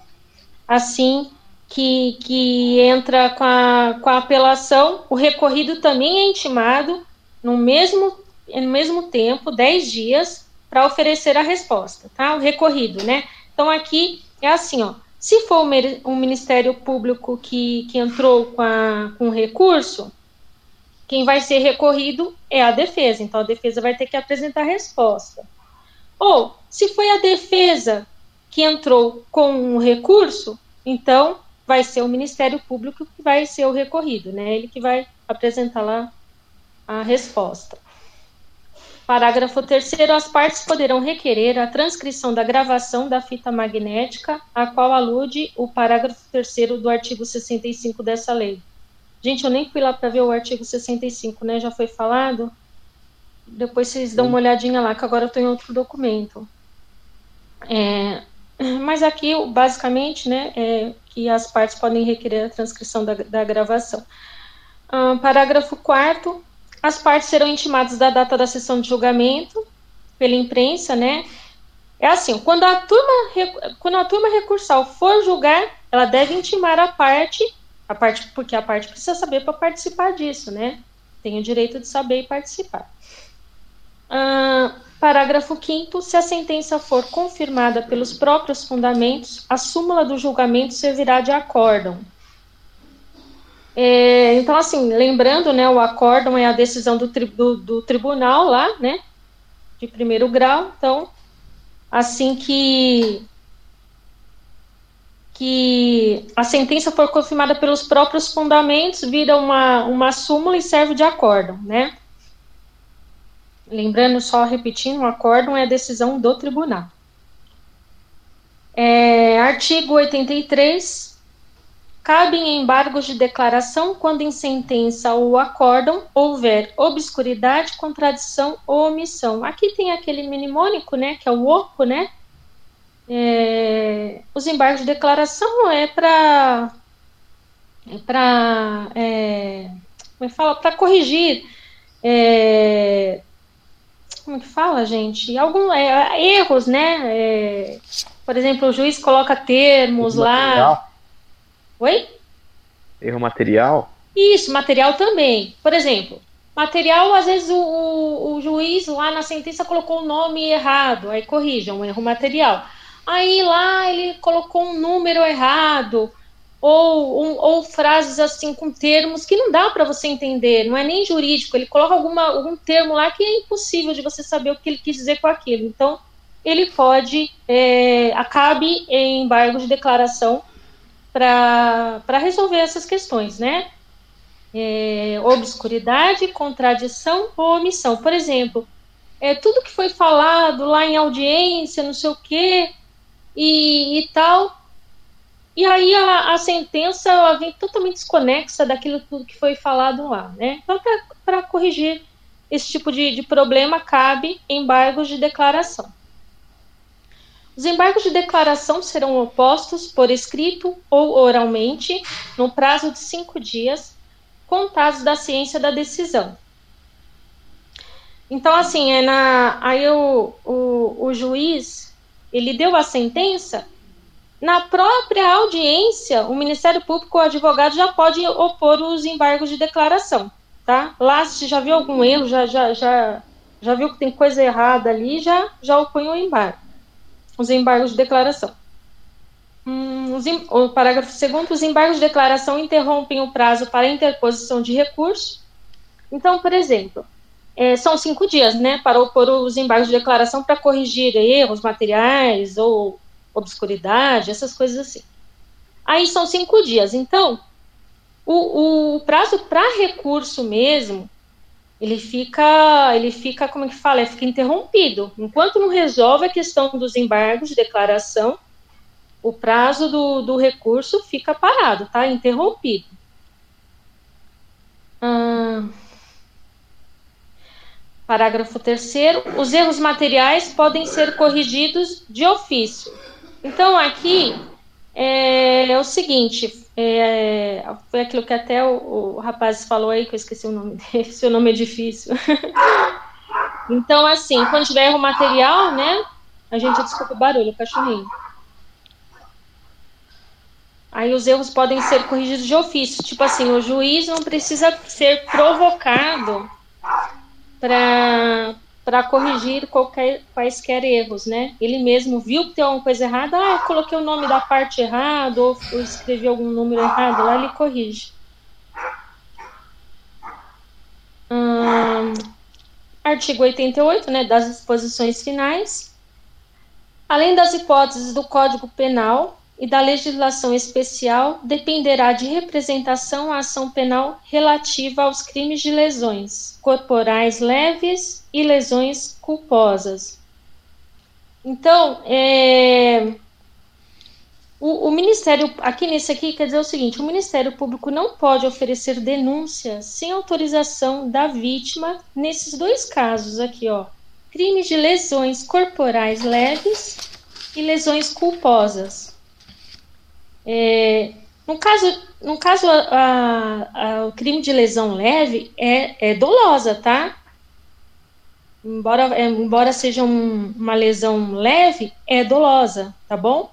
assim que, que entra com a, com a apelação, o recorrido também é intimado no mesmo, no mesmo tempo, 10 dias, para oferecer a resposta, tá? O recorrido, né? Então, aqui é assim, ó. Se for o Ministério Público que, que entrou com, a, com recurso, quem vai ser recorrido é a defesa, então a defesa vai ter que apresentar resposta. Ou, se foi a defesa que entrou com um recurso, então vai ser o Ministério Público que vai ser o recorrido, né? Ele que vai apresentar lá a resposta. Parágrafo 3 as partes poderão requerer a transcrição da gravação da fita magnética, a qual alude o parágrafo 3 do artigo 65 dessa lei. Gente, eu nem fui lá para ver o artigo 65, né? Já foi falado. Depois vocês dão uma olhadinha lá, que agora eu estou em outro documento. É, mas aqui, basicamente, né, é que as partes podem requerer a transcrição da, da gravação. Ah, parágrafo 4 as partes serão intimadas da data da sessão de julgamento pela imprensa, né? É assim, quando a turma, quando a turma recursal for julgar, ela deve intimar a parte a parte, porque a parte precisa saber para participar disso, né? Tem o direito de saber e participar. Parágrafo 5 se a sentença for confirmada pelos próprios fundamentos, a súmula do julgamento servirá de acórdão. É, então, assim, lembrando, né, o acórdão é a decisão do, tri do, do tribunal lá, né, de primeiro grau. Então, assim que que a sentença for confirmada pelos próprios fundamentos, vira uma, uma súmula e serve de acórdão, né? Lembrando, só repetindo, o acórdão é a decisão do tribunal. É, artigo 83. Cabem embargos de declaração quando em sentença ou acórdão houver obscuridade, contradição ou omissão. Aqui tem aquele mnemônico, né, que é o oco, né, é, os embargos de declaração é para é para é, como é fala? Para corrigir é, como é que fala gente? Alguns é, erros né? É, por exemplo o juiz coloca termos lá. Oi? Erro material? Isso material também. Por exemplo material às vezes o, o, o juiz lá na sentença colocou o nome errado aí corrija um erro material. Aí lá ele colocou um número errado, ou, um, ou frases assim com termos que não dá para você entender, não é nem jurídico, ele coloca alguma, algum termo lá que é impossível de você saber o que ele quis dizer com aquilo. Então, ele pode, é, acabe em embargo de declaração para resolver essas questões, né? É, obscuridade, contradição ou omissão. Por exemplo, é, tudo que foi falado lá em audiência, não sei o quê, e, e tal. E aí a, a, sentença ela vem totalmente desconexa daquilo tudo que foi falado lá, né? Então, para corrigir esse tipo de, de problema, cabe embargos de declaração. Os embargos de declaração serão opostos por escrito ou oralmente no prazo de cinco dias, contados da ciência da decisão. Então, assim, é na, aí o, o, o juiz ele deu a sentença, na própria audiência, o Ministério Público, o advogado, já pode opor os embargos de declaração, tá? Lá, se já viu algum erro, já, já, já, já viu que tem coisa errada ali, já, já opõe o embargo, os embargos de declaração. Hum, os, o parágrafo segundo, os embargos de declaração interrompem o prazo para interposição de recurso. Então, por exemplo, é, são cinco dias, né, para opor os embargos de declaração para corrigir erros materiais ou obscuridade, essas coisas assim. Aí são cinco dias. Então, o, o prazo para recurso mesmo ele fica, ele fica, como é que fala? Ele fica interrompido. Enquanto não resolve a questão dos embargos de declaração, o prazo do, do recurso fica parado, tá? Interrompido. Hum, parágrafo 3 os erros materiais podem ser corrigidos de ofício. Então, aqui é, é o seguinte, é, foi aquilo que até o, o, rapaz falou aí, que eu esqueci o nome dele, seu nome é difícil. então, assim, quando tiver erro material, né, a gente desculpa o barulho, o cachorrinho. Aí os erros podem ser corrigidos de ofício. Tipo assim, o juiz não precisa ser provocado para corrigir qualquer, quaisquer erros, né? Ele mesmo viu que tem alguma coisa errada, ah, eu coloquei o nome da parte errado, ou escrevi algum número errado, lá ele corrige. Hum, artigo 88, né, das disposições finais. Além das hipóteses do Código Penal, e da legislação especial dependerá de representação à ação penal relativa aos crimes de lesões corporais leves e lesões culposas. Então, é, o, o, Ministério, aqui nesse aqui, quer dizer o seguinte: o Ministério Público não pode oferecer denúncia sem autorização da vítima nesses dois casos aqui, ó. Crimes de lesões corporais leves e lesões culposas. É, no caso, no caso a, a, o crime de lesão leve é, é dolosa, tá? Embora, é, embora seja um, uma lesão leve, é dolosa, tá bom?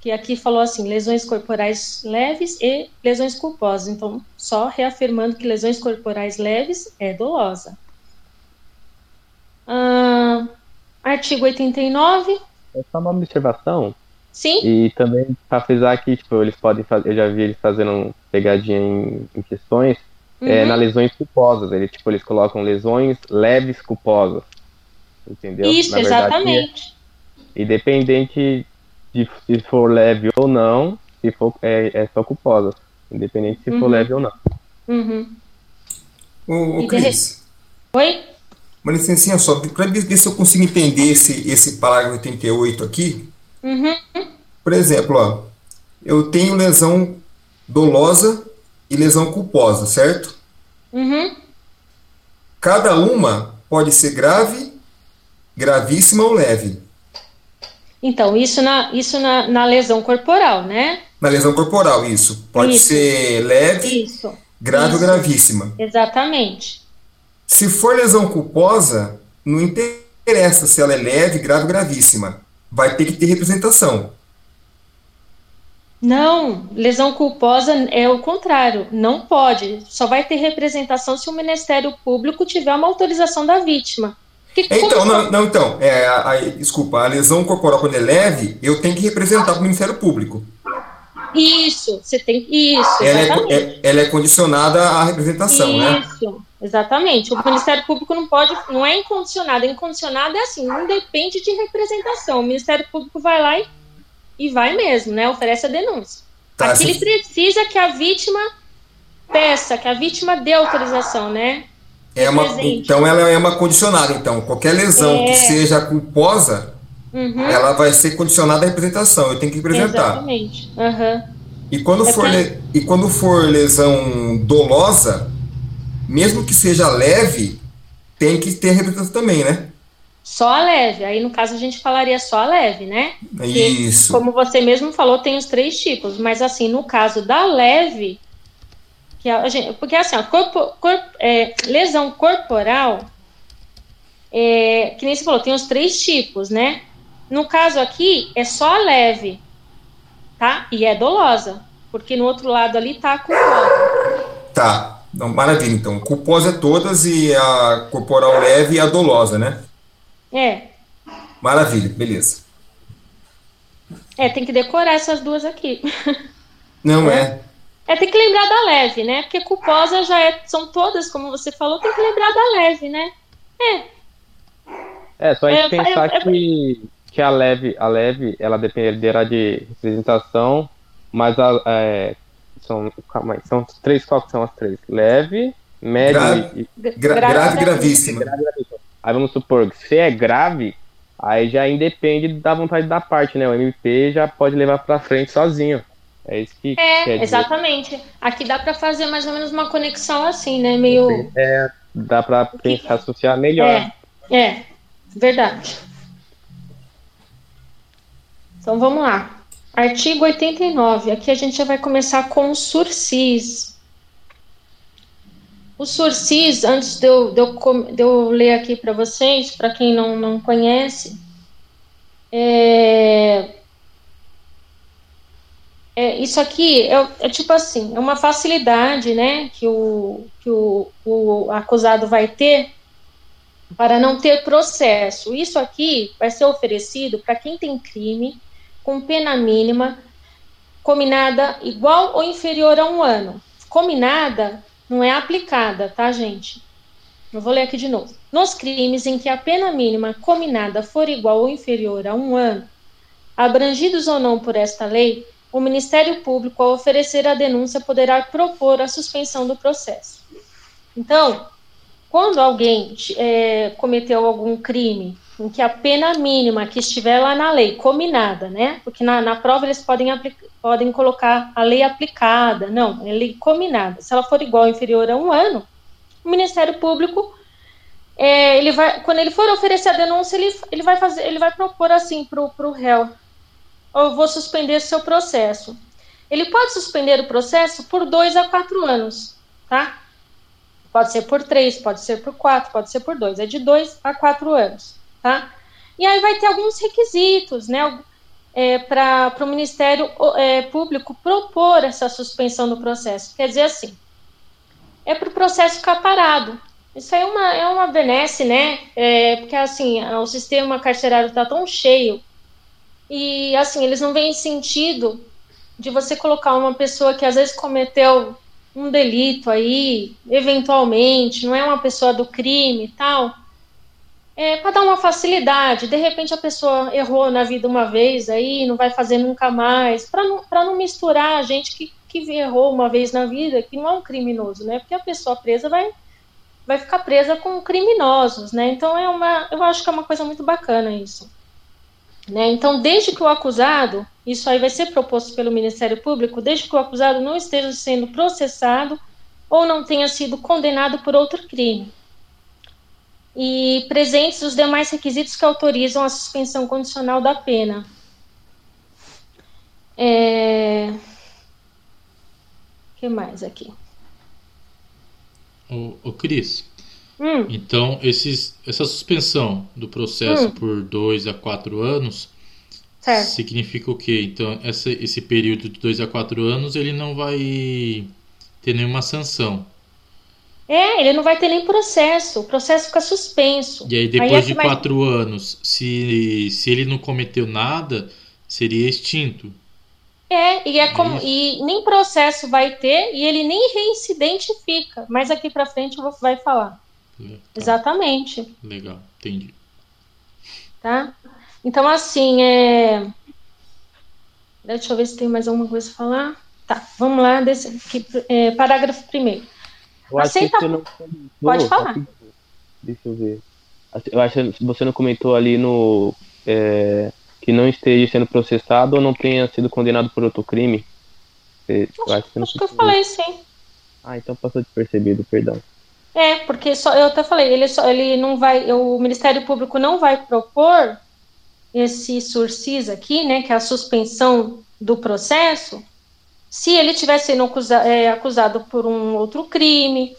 Que aqui falou assim, lesões corporais leves e lesões culposas. Então, só reafirmando que lesões corporais leves é dolosa. Ah, artigo 89. É só uma observação. Sim. E também para frisar que, tipo, eles podem fazer, eu já vi eles fazendo pegadinha em, em questões, é, uhum. é, na lesões culposas. Ele, tipo, eles colocam lesões leves culposas. Entendeu? Isso, verdade, exatamente. É, independente de se for leve ou não, se for, é, é só culposa. Independente se uhum. for leve ou não. Uhum. Ô, ô Cris. Oi? Uma licencinha só, para ver se eu consigo entender esse, esse parágrafo 88 aqui. Uhum. Por exemplo, ó, eu tenho lesão dolosa e lesão culposa, certo? Uhum. Cada uma pode ser grave, gravíssima ou leve. Então, isso na, isso na, na lesão corporal, né? Na lesão corporal, isso. Pode isso. ser leve, isso. grave isso. ou gravíssima. Exatamente. Se for lesão culposa, não interessa se ela é leve, grave ou gravíssima vai ter que ter representação. Não, lesão culposa é o contrário, não pode. Só vai ter representação se o Ministério Público tiver uma autorização da vítima. Que, então, não, não, então, é, a, a, desculpa, a lesão corporal quando é leve, eu tenho que representar para o Ministério Público. Isso, você tem isso. Ela é, é, ela é condicionada à representação, isso. né? Isso. Exatamente. O Ministério Público não pode, não é incondicionado. É incondicionado é assim, não depende de representação. O Ministério Público vai lá e, e vai mesmo, né? Oferece a denúncia. Tá, Aqui ele precisa que a vítima peça, que a vítima dê autorização, né? É uma, então ela é uma condicionada. Então, qualquer lesão é... que seja culposa, uhum. ela vai ser condicionada à representação. Eu tenho que representar. Exatamente. Uhum. E quando, é for, le... e quando for lesão dolosa, mesmo que seja leve, tem que ter representação também, né? Só a leve. Aí, no caso, a gente falaria só a leve, né? Isso. Como você mesmo falou, tem os três tipos. Mas, assim, no caso da leve, que a gente, porque, assim, ó, corpo, corpo, é, lesão corporal, é, que nem você falou, tem os três tipos, né? No caso aqui, é só a leve, tá? E é dolosa. Porque no outro lado ali tá a culposa. Tá. Não, maravilha, então. Culposa todas e a corporal leve e a dolosa, né? É. Maravilha, beleza. É, tem que decorar essas duas aqui. Não é. é. É, tem que lembrar da leve, né? Porque culposa já é, são todas, como você falou, tem que lembrar da leve, né? É. É, só a gente é, pensar é, que, que a leve, a leve, ela dependerá de representação, mas a, é, são, calma aí, são três, qual são as três? Leve, médio Gra- e, Gra- grave, gravíssima. grave, gravíssimo. Aí vamos supor que se é grave, aí já independe da vontade da parte, né? O MP já pode levar pra frente sozinho. É isso que É, exatamente. Aqui dá para fazer mais ou menos uma conexão assim, né? Meio. É, dá pra pensar, associar melhor. É, é, verdade. Então vamos lá. Artigo 89. Aqui a gente já vai começar com o sursis. O sursis, antes de eu, de eu, de eu ler aqui para vocês, para quem não, não conhece, é, é, isso aqui é, é tipo assim, é uma facilidade, né, que o, que o, o acusado vai ter para não ter processo. Isso aqui vai ser oferecido para quem tem crime com pena mínima combinada igual ou inferior a um ano. Combinada não é aplicada, tá, gente? Eu vou ler aqui de novo. Nos crimes em que a pena mínima combinada for igual ou inferior a um ano, abrangidos ou não por esta lei, o Ministério Público, ao oferecer a denúncia, poderá propor a suspensão do processo. Então, quando alguém é, cometeu algum crime em que a pena mínima que estiver lá na lei, combinada, né? Porque na, na prova eles podem, podem colocar a lei aplicada. Não, é lei combinada. Se ela for igual ou inferior a um ano, o Ministério Público, é, ele vai, quando ele for oferecer a denúncia, ele, ele vai fazer, ele vai propor assim para o réu, eu vou suspender seu processo. Ele pode suspender o processo por dois a quatro anos, tá? Pode ser por três, pode ser por quatro, pode ser por dois. É de dois a quatro anos, tá? E aí vai ter alguns requisitos, né? É, para o Ministério é, Público propor essa suspensão do processo. Quer dizer assim, é para o processo ficar parado. Isso aí é uma, é uma benesse, né? É, porque assim, o sistema carcerário está tão cheio e assim, eles não veem sentido de você colocar uma pessoa que às vezes cometeu um delito aí, eventualmente, não é uma pessoa do crime e tal, é, para dar uma facilidade. De repente a pessoa errou na vida uma vez aí, não vai fazer nunca mais, para não, não misturar a gente que, que errou uma vez na vida, que não é um criminoso, né? Porque a pessoa presa vai, vai ficar presa com criminosos, né? Então é uma, eu acho que é uma coisa muito bacana isso. Né? Então, desde que o acusado, isso aí vai ser proposto pelo Ministério Público, desde que o acusado não esteja sendo processado ou não tenha sido condenado por outro crime. E presentes os demais requisitos que autorizam a suspensão condicional da pena. É... O que mais aqui? O, o Cris, Hum, então esses, essa suspensão do processo Hum. por dois a quatro anos certo. significa o quê? Então essa, esse período de dois a quatro anos ele não vai ter nenhuma sanção. É, ele não vai ter nem processo, o processo fica suspenso. E aí Aí depois é de quatro anos, se, se ele não cometeu nada, seria extinto. É, e é como e nem processo vai ter e ele nem reincidente fica. Mas aqui pra frente eu vou vai falar. Tá, Exatamente, Legal, entendi. tá? Então assim, é Deixa eu ver se tem mais alguma coisa a falar. Tá, vamos lá, desse aqui, é, parágrafo primeiro. Eu acho Aceita- que você não comentou, Pode falar. rapidinho. Deixa eu ver. Eu acho que você não comentou ali no. é, que não esteja sendo processado ou não tenha sido condenado por outro crime. É, Eu acho que Acho que eu falei sim. Ah, então passou despercebido, perdão. É, porque só, eu até falei, ele, só, ele não vai, o Ministério Público não vai propor esse sursis aqui, né, que é a suspensão do processo, se ele tiver sendo é, acusado por um outro crime,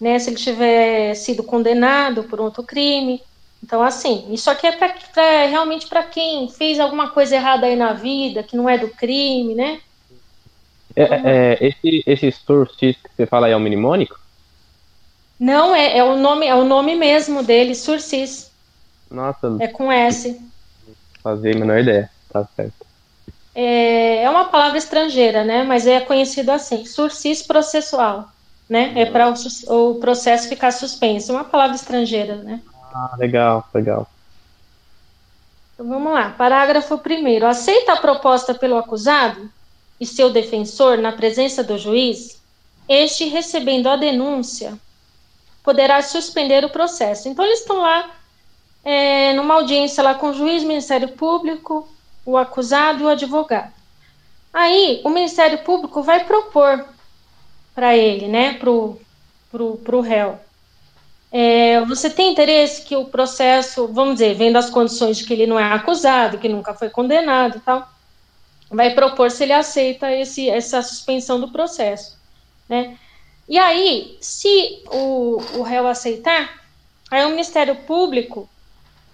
né, se ele tiver sido condenado por outro crime. Então, assim, isso aqui é pra, pra- realmente para quem fez alguma coisa errada aí na vida, que não é do crime, né? É, é, esse, esse sursis que você fala aí é o mnemônico? Não, é, é o nome, é o nome mesmo dele, sursis, Nossa, é com S. fazia a menor ideia. Tá certo. É, é uma palavra estrangeira, né? Mas é conhecido assim, sursis processual, né? É para o, o processo ficar suspenso. Uma palavra estrangeira, né? Ah, legal, legal. Então vamos lá. Parágrafo 1 Aceita a proposta pelo acusado e seu defensor na presença do juiz, este recebendo a denúncia poderá suspender o processo. Então, eles estão lá é, numa audiência lá com o juiz, Ministério Público, o acusado e o advogado. Aí, o Ministério Público vai propor para ele, né, para o pro, pro réu. É, você tem interesse que o processo, vamos dizer, vendo as condições de que ele não é acusado, que nunca foi condenado e tal, vai propor se ele aceita esse, essa suspensão do processo, né? E aí, se o, o réu aceitar, aí o Ministério Público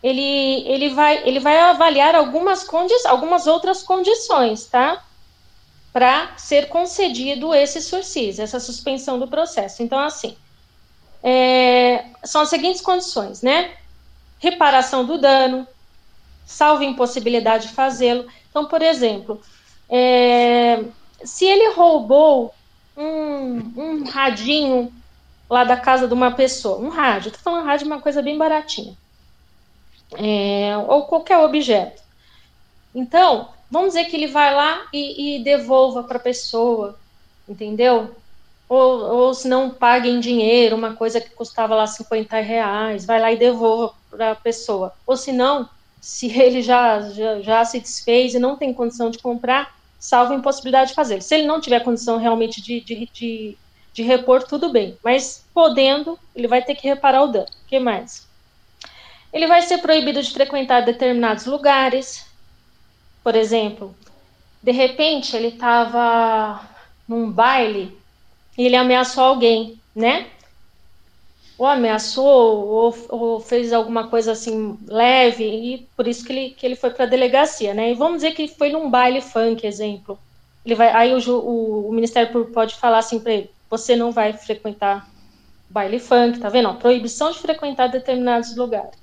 ele, ele, vai, ele vai avaliar algumas, condi algumas outras condições, tá? Para ser concedido esse sursis, essa suspensão do processo. Então, assim, é, são as seguintes condições, né? Reparação do dano, salvo impossibilidade de fazê-lo. Então, por exemplo, é, se ele roubou um, um radinho lá da casa de uma pessoa, um rádio, tô falando rádio é uma coisa bem baratinha, é, ou qualquer objeto. Então, vamos dizer que ele vai lá e, e devolva para a pessoa, entendeu? Ou, ou se não pague em dinheiro, uma coisa que custava lá 50 reais, vai lá e devolva para a pessoa. Ou se não, se ele já, já, já se desfez e não tem condição de comprar, salvo impossibilidade de fazer. Se ele não tiver condição realmente de, de, de, de repor, tudo bem. Mas podendo, ele vai ter que reparar o dano. O que mais? Ele vai ser proibido de frequentar determinados lugares. Por exemplo, de repente ele estava num baile e ele ameaçou alguém, né? Ou ameaçou, ou, ou, fez alguma coisa assim leve, e por isso que ele, que ele foi para a delegacia, né? E vamos dizer que foi num baile funk, exemplo. Ele vai, aí o, o, o Ministério Público pode falar assim para ele: você não vai frequentar baile funk, tá vendo? proibição de frequentar determinados lugares.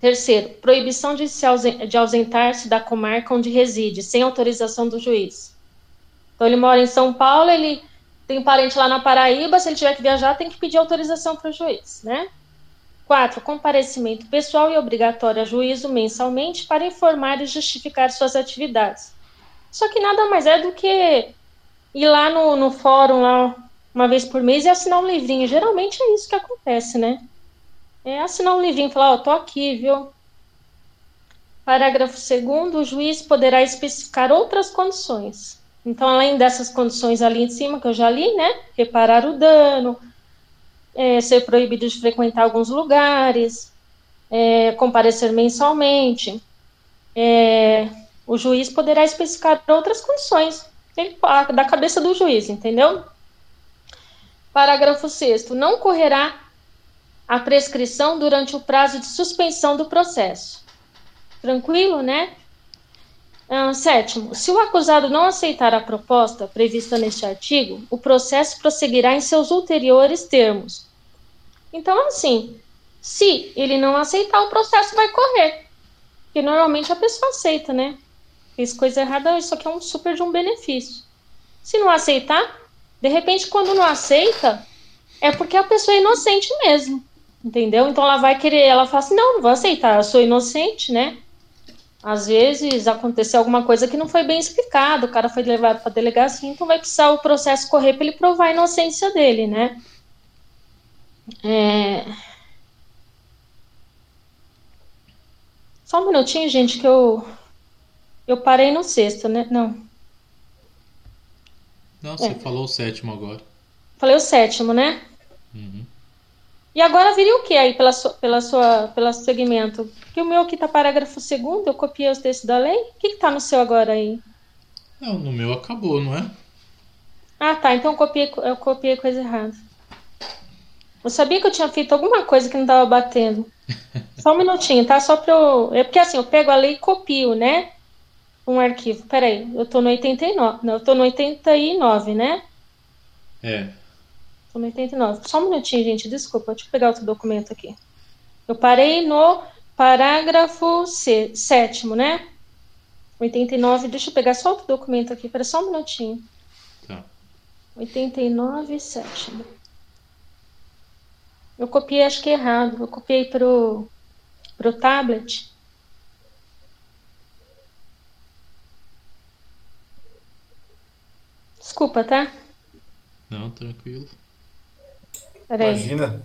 Terceiro, proibição de, se ausen de ausentar-se da comarca onde reside, sem autorização do juiz. Então, ele mora em São Paulo, ele tem parente lá na Paraíba, se ele tiver que viajar, tem que pedir autorização para o juiz, né? Quatro, comparecimento pessoal e obrigatório a juízo mensalmente para informar e justificar suas atividades. Só que nada mais é do que ir lá no, no fórum lá uma vez por mês e assinar um livrinho. Geralmente é isso que acontece, né? é assinar um livrinho e falar, ó, oh, tô aqui, viu? Parágrafo 2 o juiz poderá especificar outras condições. Então, além dessas condições ali em cima, que eu já li, né? Reparar o dano, é, ser proibido de frequentar alguns lugares, é, comparecer mensalmente. É, o juiz poderá especificar outras condições ele, da cabeça do juiz, entendeu? Parágrafo 6 não correrá a prescrição durante o prazo de suspensão do processo. Tranquilo, né? Uh, sétimo, se o acusado não aceitar a proposta prevista neste artigo, o processo prosseguirá em seus ulteriores termos. Então, assim, se ele não aceitar, o processo vai correr. Porque normalmente a pessoa aceita, né? Fez coisa errada, isso aqui é um super de um benefício. Se não aceitar, de repente, quando não aceita, é porque a pessoa é inocente mesmo. Entendeu? Então ela vai querer, ela fala assim: não, não vou aceitar, eu sou inocente, né? Às vezes aconteceu alguma coisa que não foi bem explicado, o cara foi levado para delegacia, então vai precisar o processo correr para ele provar a inocência dele, né? É... Só um minutinho, gente, que eu eu parei no sexto, né? Não. Não, você é. falou o sétimo agora. Falei o sétimo, né? Uhum. E agora viria o que aí pela sua, pela sua, pelo segmento? Que o meu aqui tá parágrafo segundo, eu copiei os textos da lei. O que, que tá no seu agora aí? Não, no meu acabou, não é? Ah, tá. Então eu copiei, eu copiei coisa errada. Eu sabia que eu tinha feito alguma coisa que não tava batendo. Só um minutinho, tá? Só pra eu. É porque assim, eu pego a lei e copio, né? Um arquivo. Peraí, eu tô no 89. Não, eu tô no 89, né? É. Tô no 89. Só um minutinho, gente, desculpa, deixa eu pegar outro documento aqui. Eu parei no parágrafo C, sétimo, né? 89, deixa eu pegar só outro documento aqui, para só um minutinho. Tá. 89, sétimo. Eu copiei, acho que errado. Eu copiei pro, pro tablet. Desculpa, tá? Não, tranquilo. Peraí. Imagina.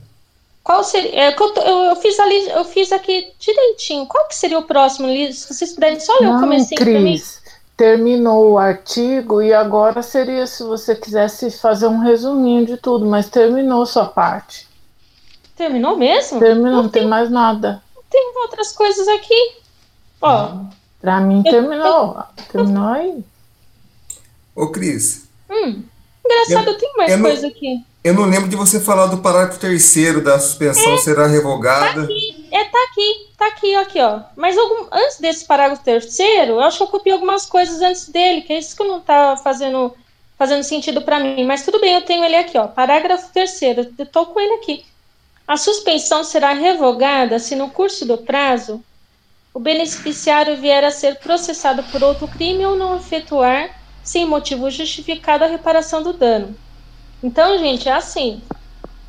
Qual seria. é, eu, tô- eu, eu fiz ali, eu fiz aqui direitinho. Qual que seria o próximo? Se vocês puderem só ler o Não, comecinho pra mim. Cris, terminou o artigo e agora seria se você quisesse fazer um resuminho de tudo, mas terminou sua parte. Terminou mesmo? Terminou, não tem mais nada. Tem outras coisas aqui. Ó. Pra mim terminou. Terminou aí. Ô, Cris, Hum. Engraçado, eu, tenho mais eu não- coisa aqui. Eu não lembro de você falar do parágrafo terceiro da suspensão será revogada. É, tá aqui, tá aqui, aqui, ó. Mas algum- antes desse parágrafo terceiro, eu acho que eu copiei algumas coisas antes dele, que é isso que não tá fazendo, fazendo sentido para mim. Mas tudo bem, eu tenho ele aqui, ó. Parágrafo terceiro, eu tô com ele aqui. A suspensão será revogada se no curso do prazo o beneficiário vier a ser processado por outro crime ou não efetuar, sem motivo justificado, a reparação do dano. Então, gente, é assim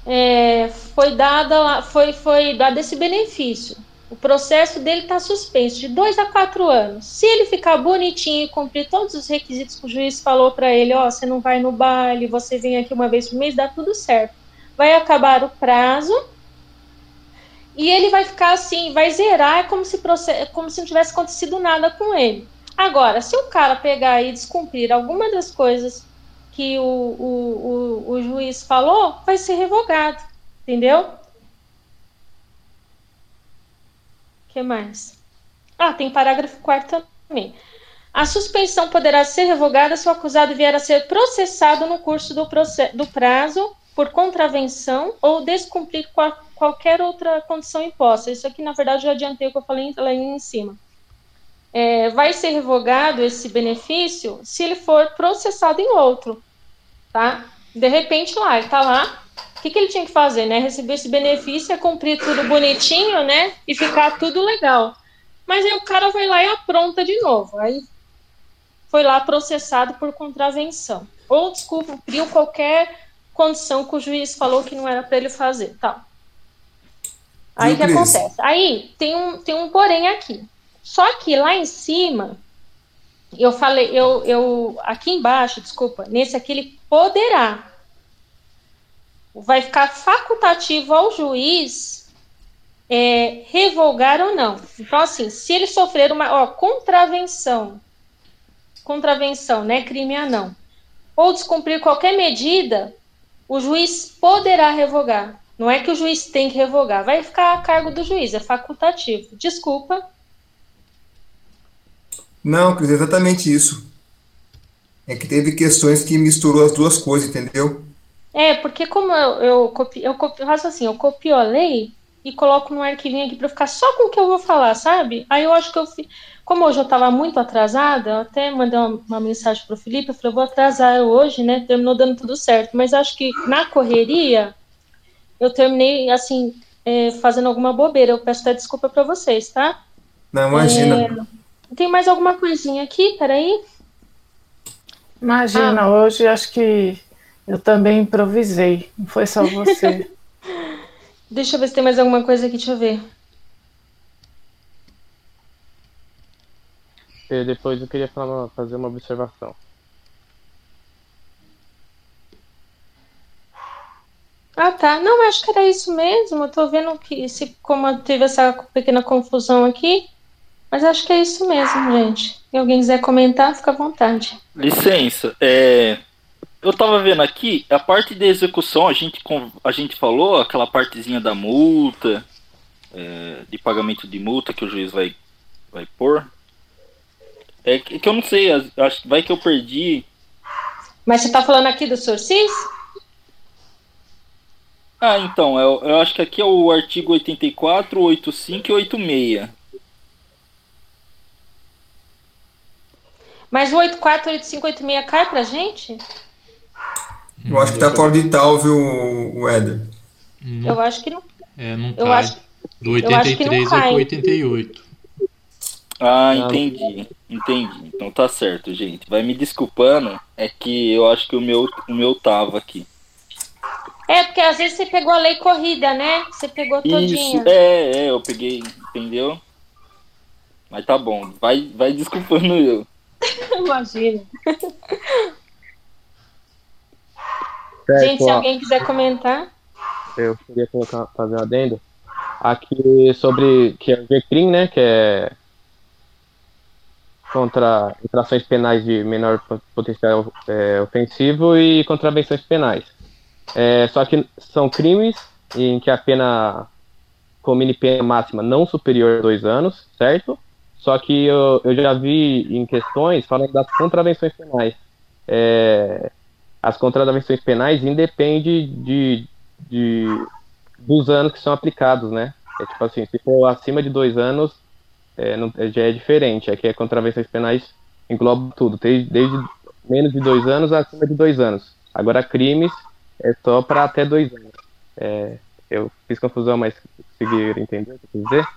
é, foi dada foi, foi dado esse benefício. O processo dele está suspenso de dois a quatro anos. Se ele ficar bonitinho e cumprir todos os requisitos que o juiz falou para ele, ó, você não vai no baile, você vem aqui uma vez por mês, dá tudo certo. Vai acabar o prazo e ele vai ficar assim, vai zerar, é como se, proce- como se não tivesse acontecido nada com ele. Agora, se o cara pegar e descumprir alguma das coisas que o, o, o, o juiz falou, vai ser revogado, entendeu? O que mais? Ah, tem parágrafo 4 também. A suspensão poderá ser revogada se o acusado vier a ser processado no curso do, do prazo por contravenção ou descumprir qua- qualquer outra condição imposta. Isso aqui, na verdade, eu adiantei o que eu falei lá em cima. É, vai ser revogado esse benefício se ele for processado em outro tá? De repente lá, ele tá lá, o que, que ele tinha que fazer, né? Receber esse benefício, é cumprir tudo bonitinho, né? E ficar tudo legal. Mas aí o cara vai lá e apronta de novo. Aí foi lá processado por contravenção. Ou descumpriu qualquer condição que o juiz falou que não era para ele fazer, tal. Aí o que acontece? Aí tem um, tem um porém aqui. Só que lá em cima, eu falei, eu, eu aqui embaixo, desculpa, nesse aqui ele poderá. Vai ficar facultativo ao juiz é, revogar ou não. Então, assim, se ele sofrer uma ó, contravenção, contravenção, né, crime a não, ou descumprir qualquer medida, o juiz poderá revogar. Não é que o juiz tem que revogar, vai ficar a cargo do juiz, é facultativo. Desculpa, Não, Cris, é exatamente isso. É que teve questões que misturou as duas coisas, entendeu? É, porque como eu, eu, copi, eu, copi, eu faço assim, eu copio a lei e coloco no arquivinho aqui para ficar só com o que eu vou falar, sabe? Aí eu acho que eu fiz. Como hoje eu estava muito atrasada, eu até mandei uma, uma mensagem pro Felipe, eu falei, eu vou atrasar hoje, né? Terminou dando tudo certo. Mas acho que na correria eu terminei, assim, é, fazendo alguma bobeira. Eu peço até desculpa para vocês, tá? Não, imagina. Tem mais alguma coisinha aqui? Peraí. Imagina, Ah. hoje acho que eu também improvisei. Não foi só você. Deixa eu ver se tem mais alguma coisa aqui, deixa eu ver. E depois eu queria falar, fazer uma observação. Ah, tá. Não, acho que era isso mesmo. Eu tô vendo que se como teve essa pequena confusão aqui, mas acho que é isso mesmo, gente. Se alguém quiser comentar, fica à vontade. Licença, é, eu tava vendo aqui, a parte de execução, a gente, a gente falou, aquela partezinha da multa, é, de pagamento de multa que o juiz vai, vai pôr. É que que eu não sei, acho que vai que eu perdi. Mas você tá falando aqui do Sursis? Ah, então, eu, eu acho que aqui é o artigo 84, 85 e 86. Mas o 848586 cai pra gente? Eu acho que tá fora de tal, viu, o Éder? Não, Eu acho que não. é, não Eu cai. acho, Do eu acho que não 83 é cai. pro 88. Ah, Ah. entendi, entendi. Então tá certo, gente. Vai me desculpando, é que eu acho que o meu, o meu tava aqui. É, porque às vezes você pegou a lei corrida, né? Você pegou todinha. Isso, é, é, eu peguei, entendeu? Mas tá bom, vai, vai desculpando eu. Imagina. Certo, Gente, se ó. alguém quiser comentar. eu queria colocar, fazer um adendo aqui sobre que é o GCRIM, né, que é contra infrações penais de menor potencial é, ofensivo e contravenções penais. É, só que são crimes em que a pena combine pena máxima não superior a dois anos, certo? Só que eu, eu já vi em questões falando das contravenções penais. É, as contravenções penais independem de, de, dos anos que são aplicados, né? É tipo assim, se for acima de dois anos, é, não, já é diferente. Aqui é contravenções penais engloba tudo, desde, desde menos de dois anos acima de dois anos. Agora crimes é só para até dois anos. É, eu fiz confusão, mas conseguiram entender o que eu quis dizer?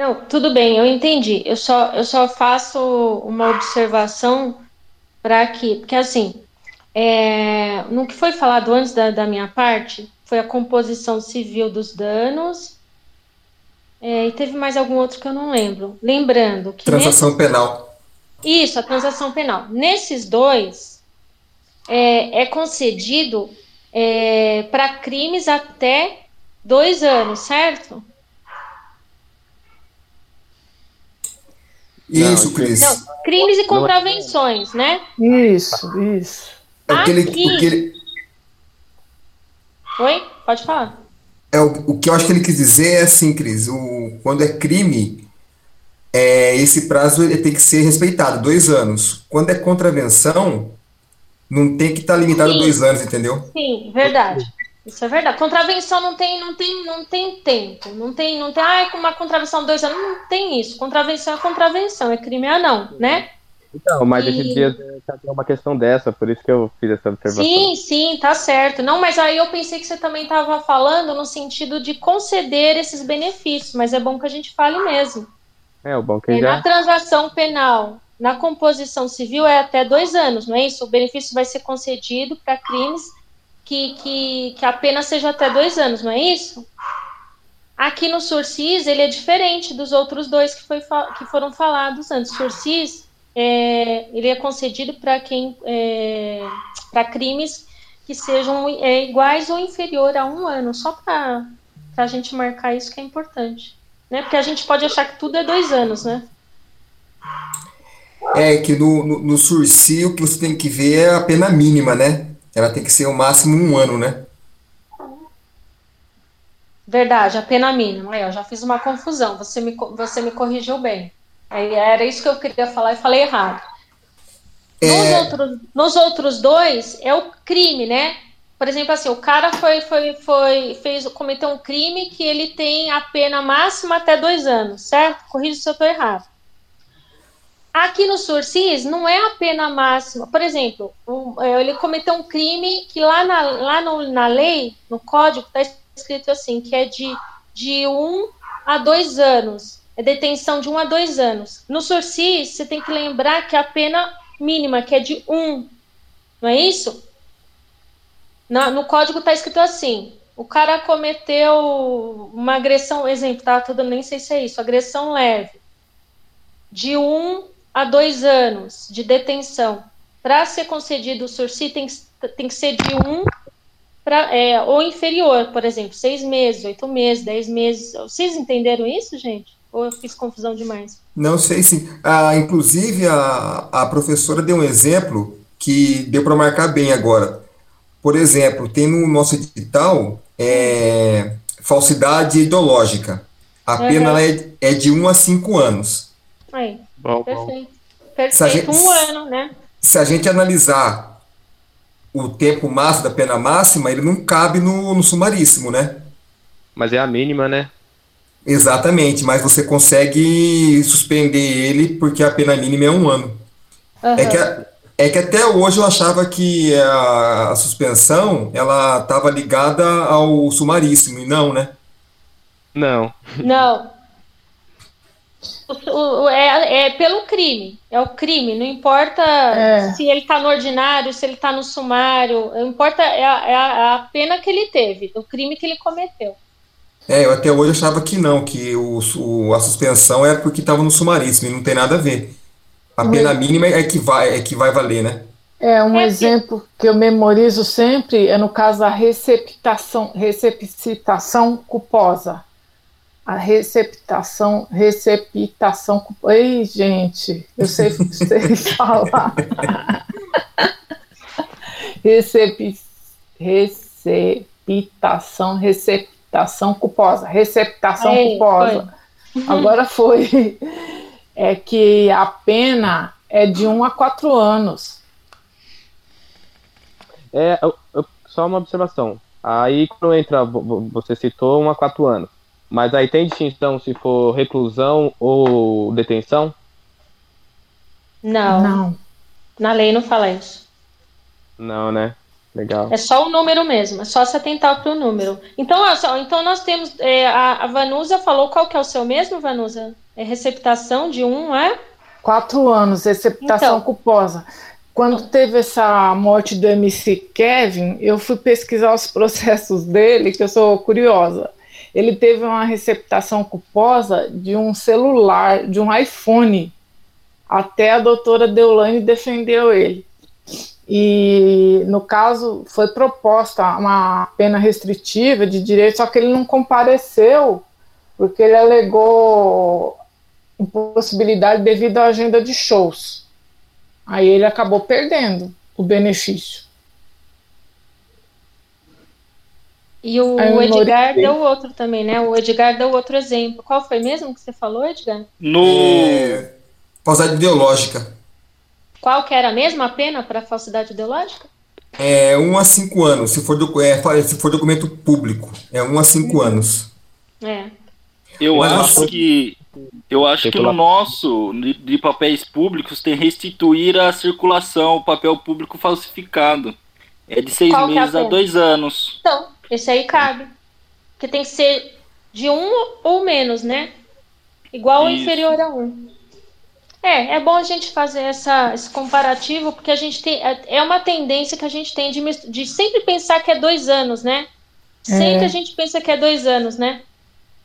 Não, tudo bem, eu entendi. Eu só, eu só faço uma observação para aqui, porque assim, é, no que foi falado antes da, da minha parte, foi a composição civil dos danos é, e teve mais algum outro que eu não lembro. Lembrando que. Transação penal. Isso, a transação penal. Nesses dois, é, é concedido é, para crimes até dois anos, certo? Isso, Cris. Não, crimes e contravenções, né? Isso, isso. É aquele, Aqui... aquele... Oi? Pode falar. É, o, o que eu acho que ele quis dizer é assim, Cris, o, quando é crime, é, esse prazo ele tem que ser respeitado, dois anos. Quando é contravenção, não tem que estar tá limitado a dois anos, entendeu? Sim, verdade. Isso é verdade. Contravenção não tem, não tem, não tem tempo. Não tem, não tem, ah, é uma contravenção dois anos. Não tem isso. Contravenção é contravenção, é crime é não, né? Então, mas e... esses dias tem uma questão dessa, por isso que eu fiz essa observação. Sim, sim, tá certo. Não, mas aí eu pensei que você também estava falando no sentido de conceder esses benefícios, mas é bom que a gente fale mesmo. É, o bom que é, já... Na transação penal, na composição civil é até dois anos, não é isso? O benefício vai ser concedido para crimes que, que, que a pena seja até dois anos, não é isso? Aqui no Sursis, ele é diferente dos outros dois que, foi, que foram falados antes. Sursis é, ele é concedido para quem é, para crimes que sejam é, iguais ou inferior a um ano, só para a gente marcar isso que é importante, né? Porque a gente pode achar que tudo é dois anos, né? É que no, no, no sursi o que você tem que ver é a pena mínima, né? Ela tem que ser o máximo um ano, né? Verdade, a pena mínima. Aí, eu já fiz uma confusão. Você me, você me corrigiu bem. Aí era isso que eu queria falar e falei errado. É... Nos, outros, nos outros dois é o crime, né? Por exemplo, assim, o cara foi, foi, foi, fez, cometeu um crime que ele tem a pena máxima até dois anos, certo? Corrija se eu estou errado. Aqui no Sursis não é a pena máxima. Por exemplo, um, é, ele cometeu um crime que lá na, lá no, na lei, no código, está escrito assim, que é de, de um a dois anos é detenção de um a dois anos. No Sursis, você tem que lembrar que a pena mínima, que é de um, não é isso? Na, no código está escrito assim: o cara cometeu uma agressão, exemplo, tá? Tudo nem sei se é isso, agressão leve, de um a dois anos de detenção. Para ser concedido o sursi, tem, tem que ser de um pra, é, ou inferior, por exemplo, seis meses, oito meses, dez meses. Vocês entenderam isso, gente? Ou eu fiz confusão demais? Não sei sim. Ah, inclusive, a, a professora deu um exemplo que deu para marcar bem agora. Por exemplo, tem no nosso edital é, falsidade ideológica. A uhum. pena é, é de 1 um a 5 anos. Aí, bom, perfeito. Bom. Perfeito, gente, um ano, né? Se a gente analisar o tempo máximo da pena máxima, ele não cabe no, no sumaríssimo, né? Mas é a mínima, né? Exatamente, mas você consegue suspender ele porque a pena mínima é um ano. Uhum. É, que, é que até hoje eu achava que a, a suspensão ela estava ligada ao sumaríssimo, e não, né? Não. Não. O, o, é, é, pelo crime, é o crime, não importa é. se ele está no ordinário, se ele está no sumário, não importa é a, é a pena que ele teve, o crime que ele cometeu. É, eu até hoje achava que não, que o, o a suspensão era porque estava no sumaríssimo e não tem nada a ver. A pena mínima é que vai, é que vai valer, né? É, um é exemplo que... que eu memorizo sempre é no caso da receptação, receptação culposa. A receptação, receptação culposa. Ei, gente, eu sei, sei falar. Recep, receptação, receptação culposa. Receptação Aí, culposa. Foi. Agora foi. É que a pena é de 1 a 4 anos. É, eu, eu, só uma observação. Aí quando entra, você citou 1 a 4 anos. Mas aí tem distinção se for reclusão ou detenção? Não. Não. Na lei não fala isso. Não, né? Legal. É só o número mesmo, é só se atentar para o número. Então, só, então nós temos. É, a, a, Vanusa falou qual que é o seu mesmo, Vanusa? É receptação de um, é? Quatro anos, receptação então, culposa. Quando teve essa morte do MC Kevin, eu fui pesquisar os processos dele, que eu sou curiosa. Ele teve uma receptação culposa de um celular, de um iPhone. Até a doutora Deulane defendeu ele. E, no caso, foi proposta uma pena restritiva de direito, só que ele não compareceu, porque ele alegou impossibilidade devido à agenda de shows. Aí ele acabou perdendo o benefício. E o Edgar deu outro também, né? O Edgar deu outro exemplo. Qual foi mesmo que você falou, Edgar? No. É, falsidade ideológica. Qual que era a mesma pena para falsidade ideológica? É 1 um a 5 anos, se for, do, é, se for documento público. É 1 um a 5 uhum. anos. É. Eu Mas acho que eu acho que no nosso, de papéis públicos, tem restituir a circulação, o papel público falsificado. É de seis Qual meses é a, a, dois anos. Então, esse aí cabe. Que tem que ser de um ou menos, né? Igual Isso. ou inferior a um. É, é bom a gente fazer essa, esse comparativo, porque a gente tem. É, é uma tendência que a gente tem de, de sempre pensar que é dois anos, né? Sempre é. a gente pensa que é dois anos, né?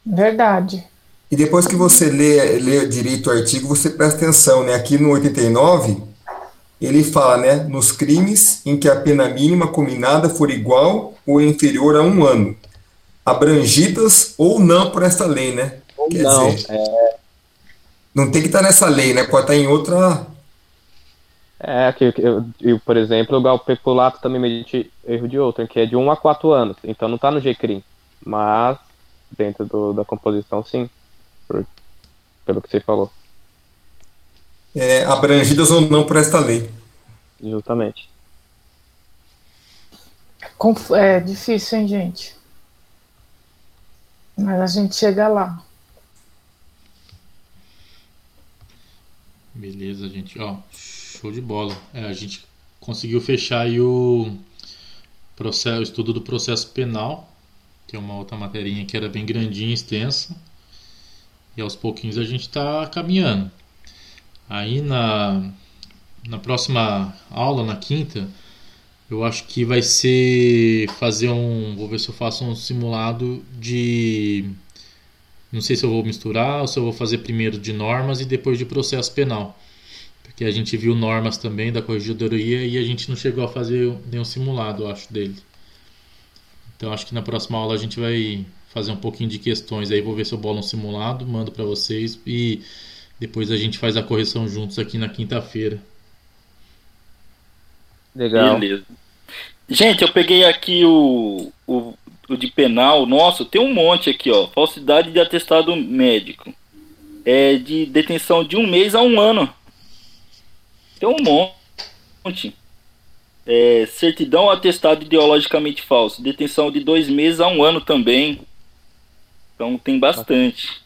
Verdade. E depois que você lê, lê direito o artigo, você presta atenção, né? Aqui no 89, ele fala, né? Nos crimes em que a pena mínima combinada for igual ou inferior a um ano, abrangidas ou não por esta lei, né? Ou Quer não, dizer, é... não tem que estar nessa lei, né? Pode estar em outra. É, que eu, eu, por exemplo, o peculato também medite erro de outro, que é de 1 a 4 anos, então não está no GCRIM, mas dentro do, da composição, sim por, pelo que você falou. É, abrangidas ou não por esta lei. Justamente. É difícil, hein, gente? Mas a gente chega lá. Beleza, gente. Ó, show de bola. É, a gente conseguiu fechar aí o, processo, o estudo do processo penal, que é uma outra materinha que era bem grandinha e extensa. E aos pouquinhos a gente está caminhando. Aí na, na próxima aula, na quinta, eu acho que vai ser fazer um. Vou ver se eu faço um simulado de. Não sei se eu vou misturar ou se eu vou fazer primeiro de normas e depois de processo penal. Porque a gente viu normas também da corregedoria e a gente não chegou a fazer nenhum simulado, eu acho, dele. Então acho que na próxima aula a gente vai fazer um pouquinho de questões aí, vou ver se eu bolo um simulado, mando para vocês e depois a gente faz a correção juntos aqui na quinta-feira. Legal. Beleza. Gente, eu peguei aqui o, o, o, de penal. Nossa, tem um monte aqui, ó. Falsidade de atestado médico. É de detenção de um mês a um ano. Tem um monte. É, certidão atestado ideologicamente falso. Detenção de dois meses a um ano também. Então tem bastante.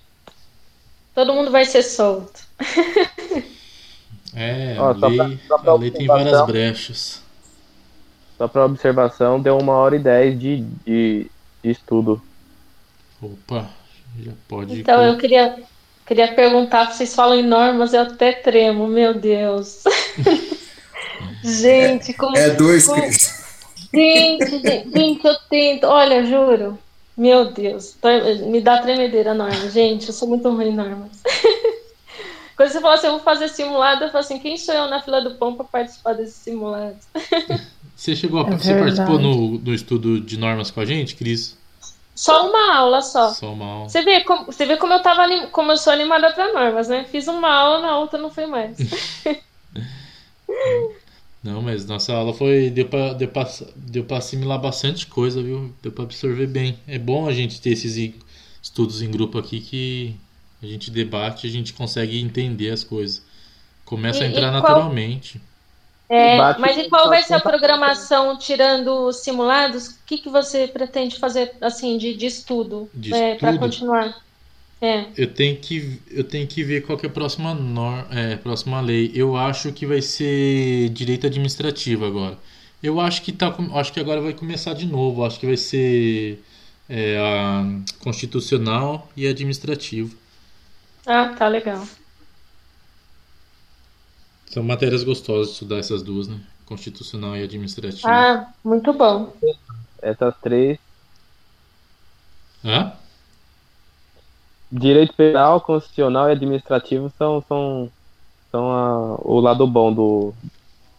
Todo mundo vai ser solto. É, a, Ó, lei, pra, a lei tem várias brechas. Só para observação, deu uma hora e dez de, de, de estudo. Opa, já pode. Então eu queria, queria perguntar, vocês falam em normas, eu até tremo, meu Deus. gente, como. É dois, como... Cris. Gente, gente, gente, eu tento. Olha, juro. Meu Deus, me dá tremedeira norma. Gente, eu sou muito ruim em normas. Quando você falou assim, eu vou fazer simulado, eu falo assim, quem sou eu na fila do pão para participar desse simulado? Você chegou, a, é você participou no, no estudo de normas com a gente, Cris? Só uma aula só. Só uma aula. Você vê como, você vê como eu tava como eu sou animada para normas, né? Fiz uma aula, na outra não foi mais. não, mas nossa aula foi deu para deu pra, deu pra assimilar bastante coisa, viu? Deu para absorver bem. É bom a gente ter esses estudos em grupo aqui que a gente debate, a gente consegue entender as coisas. Começa e, a entrar naturalmente. É, mas e qual vai ser a programação tirando os simulados? O que, que você pretende fazer assim de, de estudo, é, para continuar? É. Eu tenho que eu tenho que ver qual que é a próxima nor, é, próxima lei. Eu acho que vai ser direito administrativo agora. Eu acho que tá acho que agora vai começar de novo. Acho que vai ser é, a constitucional e administrativo. Ah, tá legal. São matérias gostosas de estudar essas duas, né? Constitucional e administrativo. Ah, muito bom. Essas três. Hã? Direito penal, constitucional e administrativo são, são, são a, o lado bom do,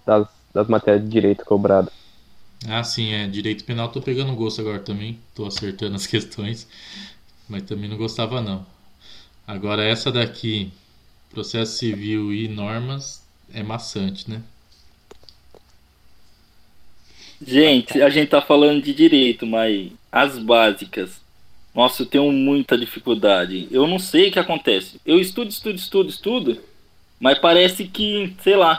das, das matérias de direito cobrado. Ah, sim, é. Direito penal tô pegando gosto agora também. Tô acertando as questões. Mas também não gostava não. Agora essa daqui, processo civil e normas, é maçante, né? Gente, a gente tá falando de direito, mas as básicas. Nossa, eu tenho muita dificuldade. Eu não sei o que acontece. Eu estudo, estudo, estudo, estudo, mas parece que, sei lá,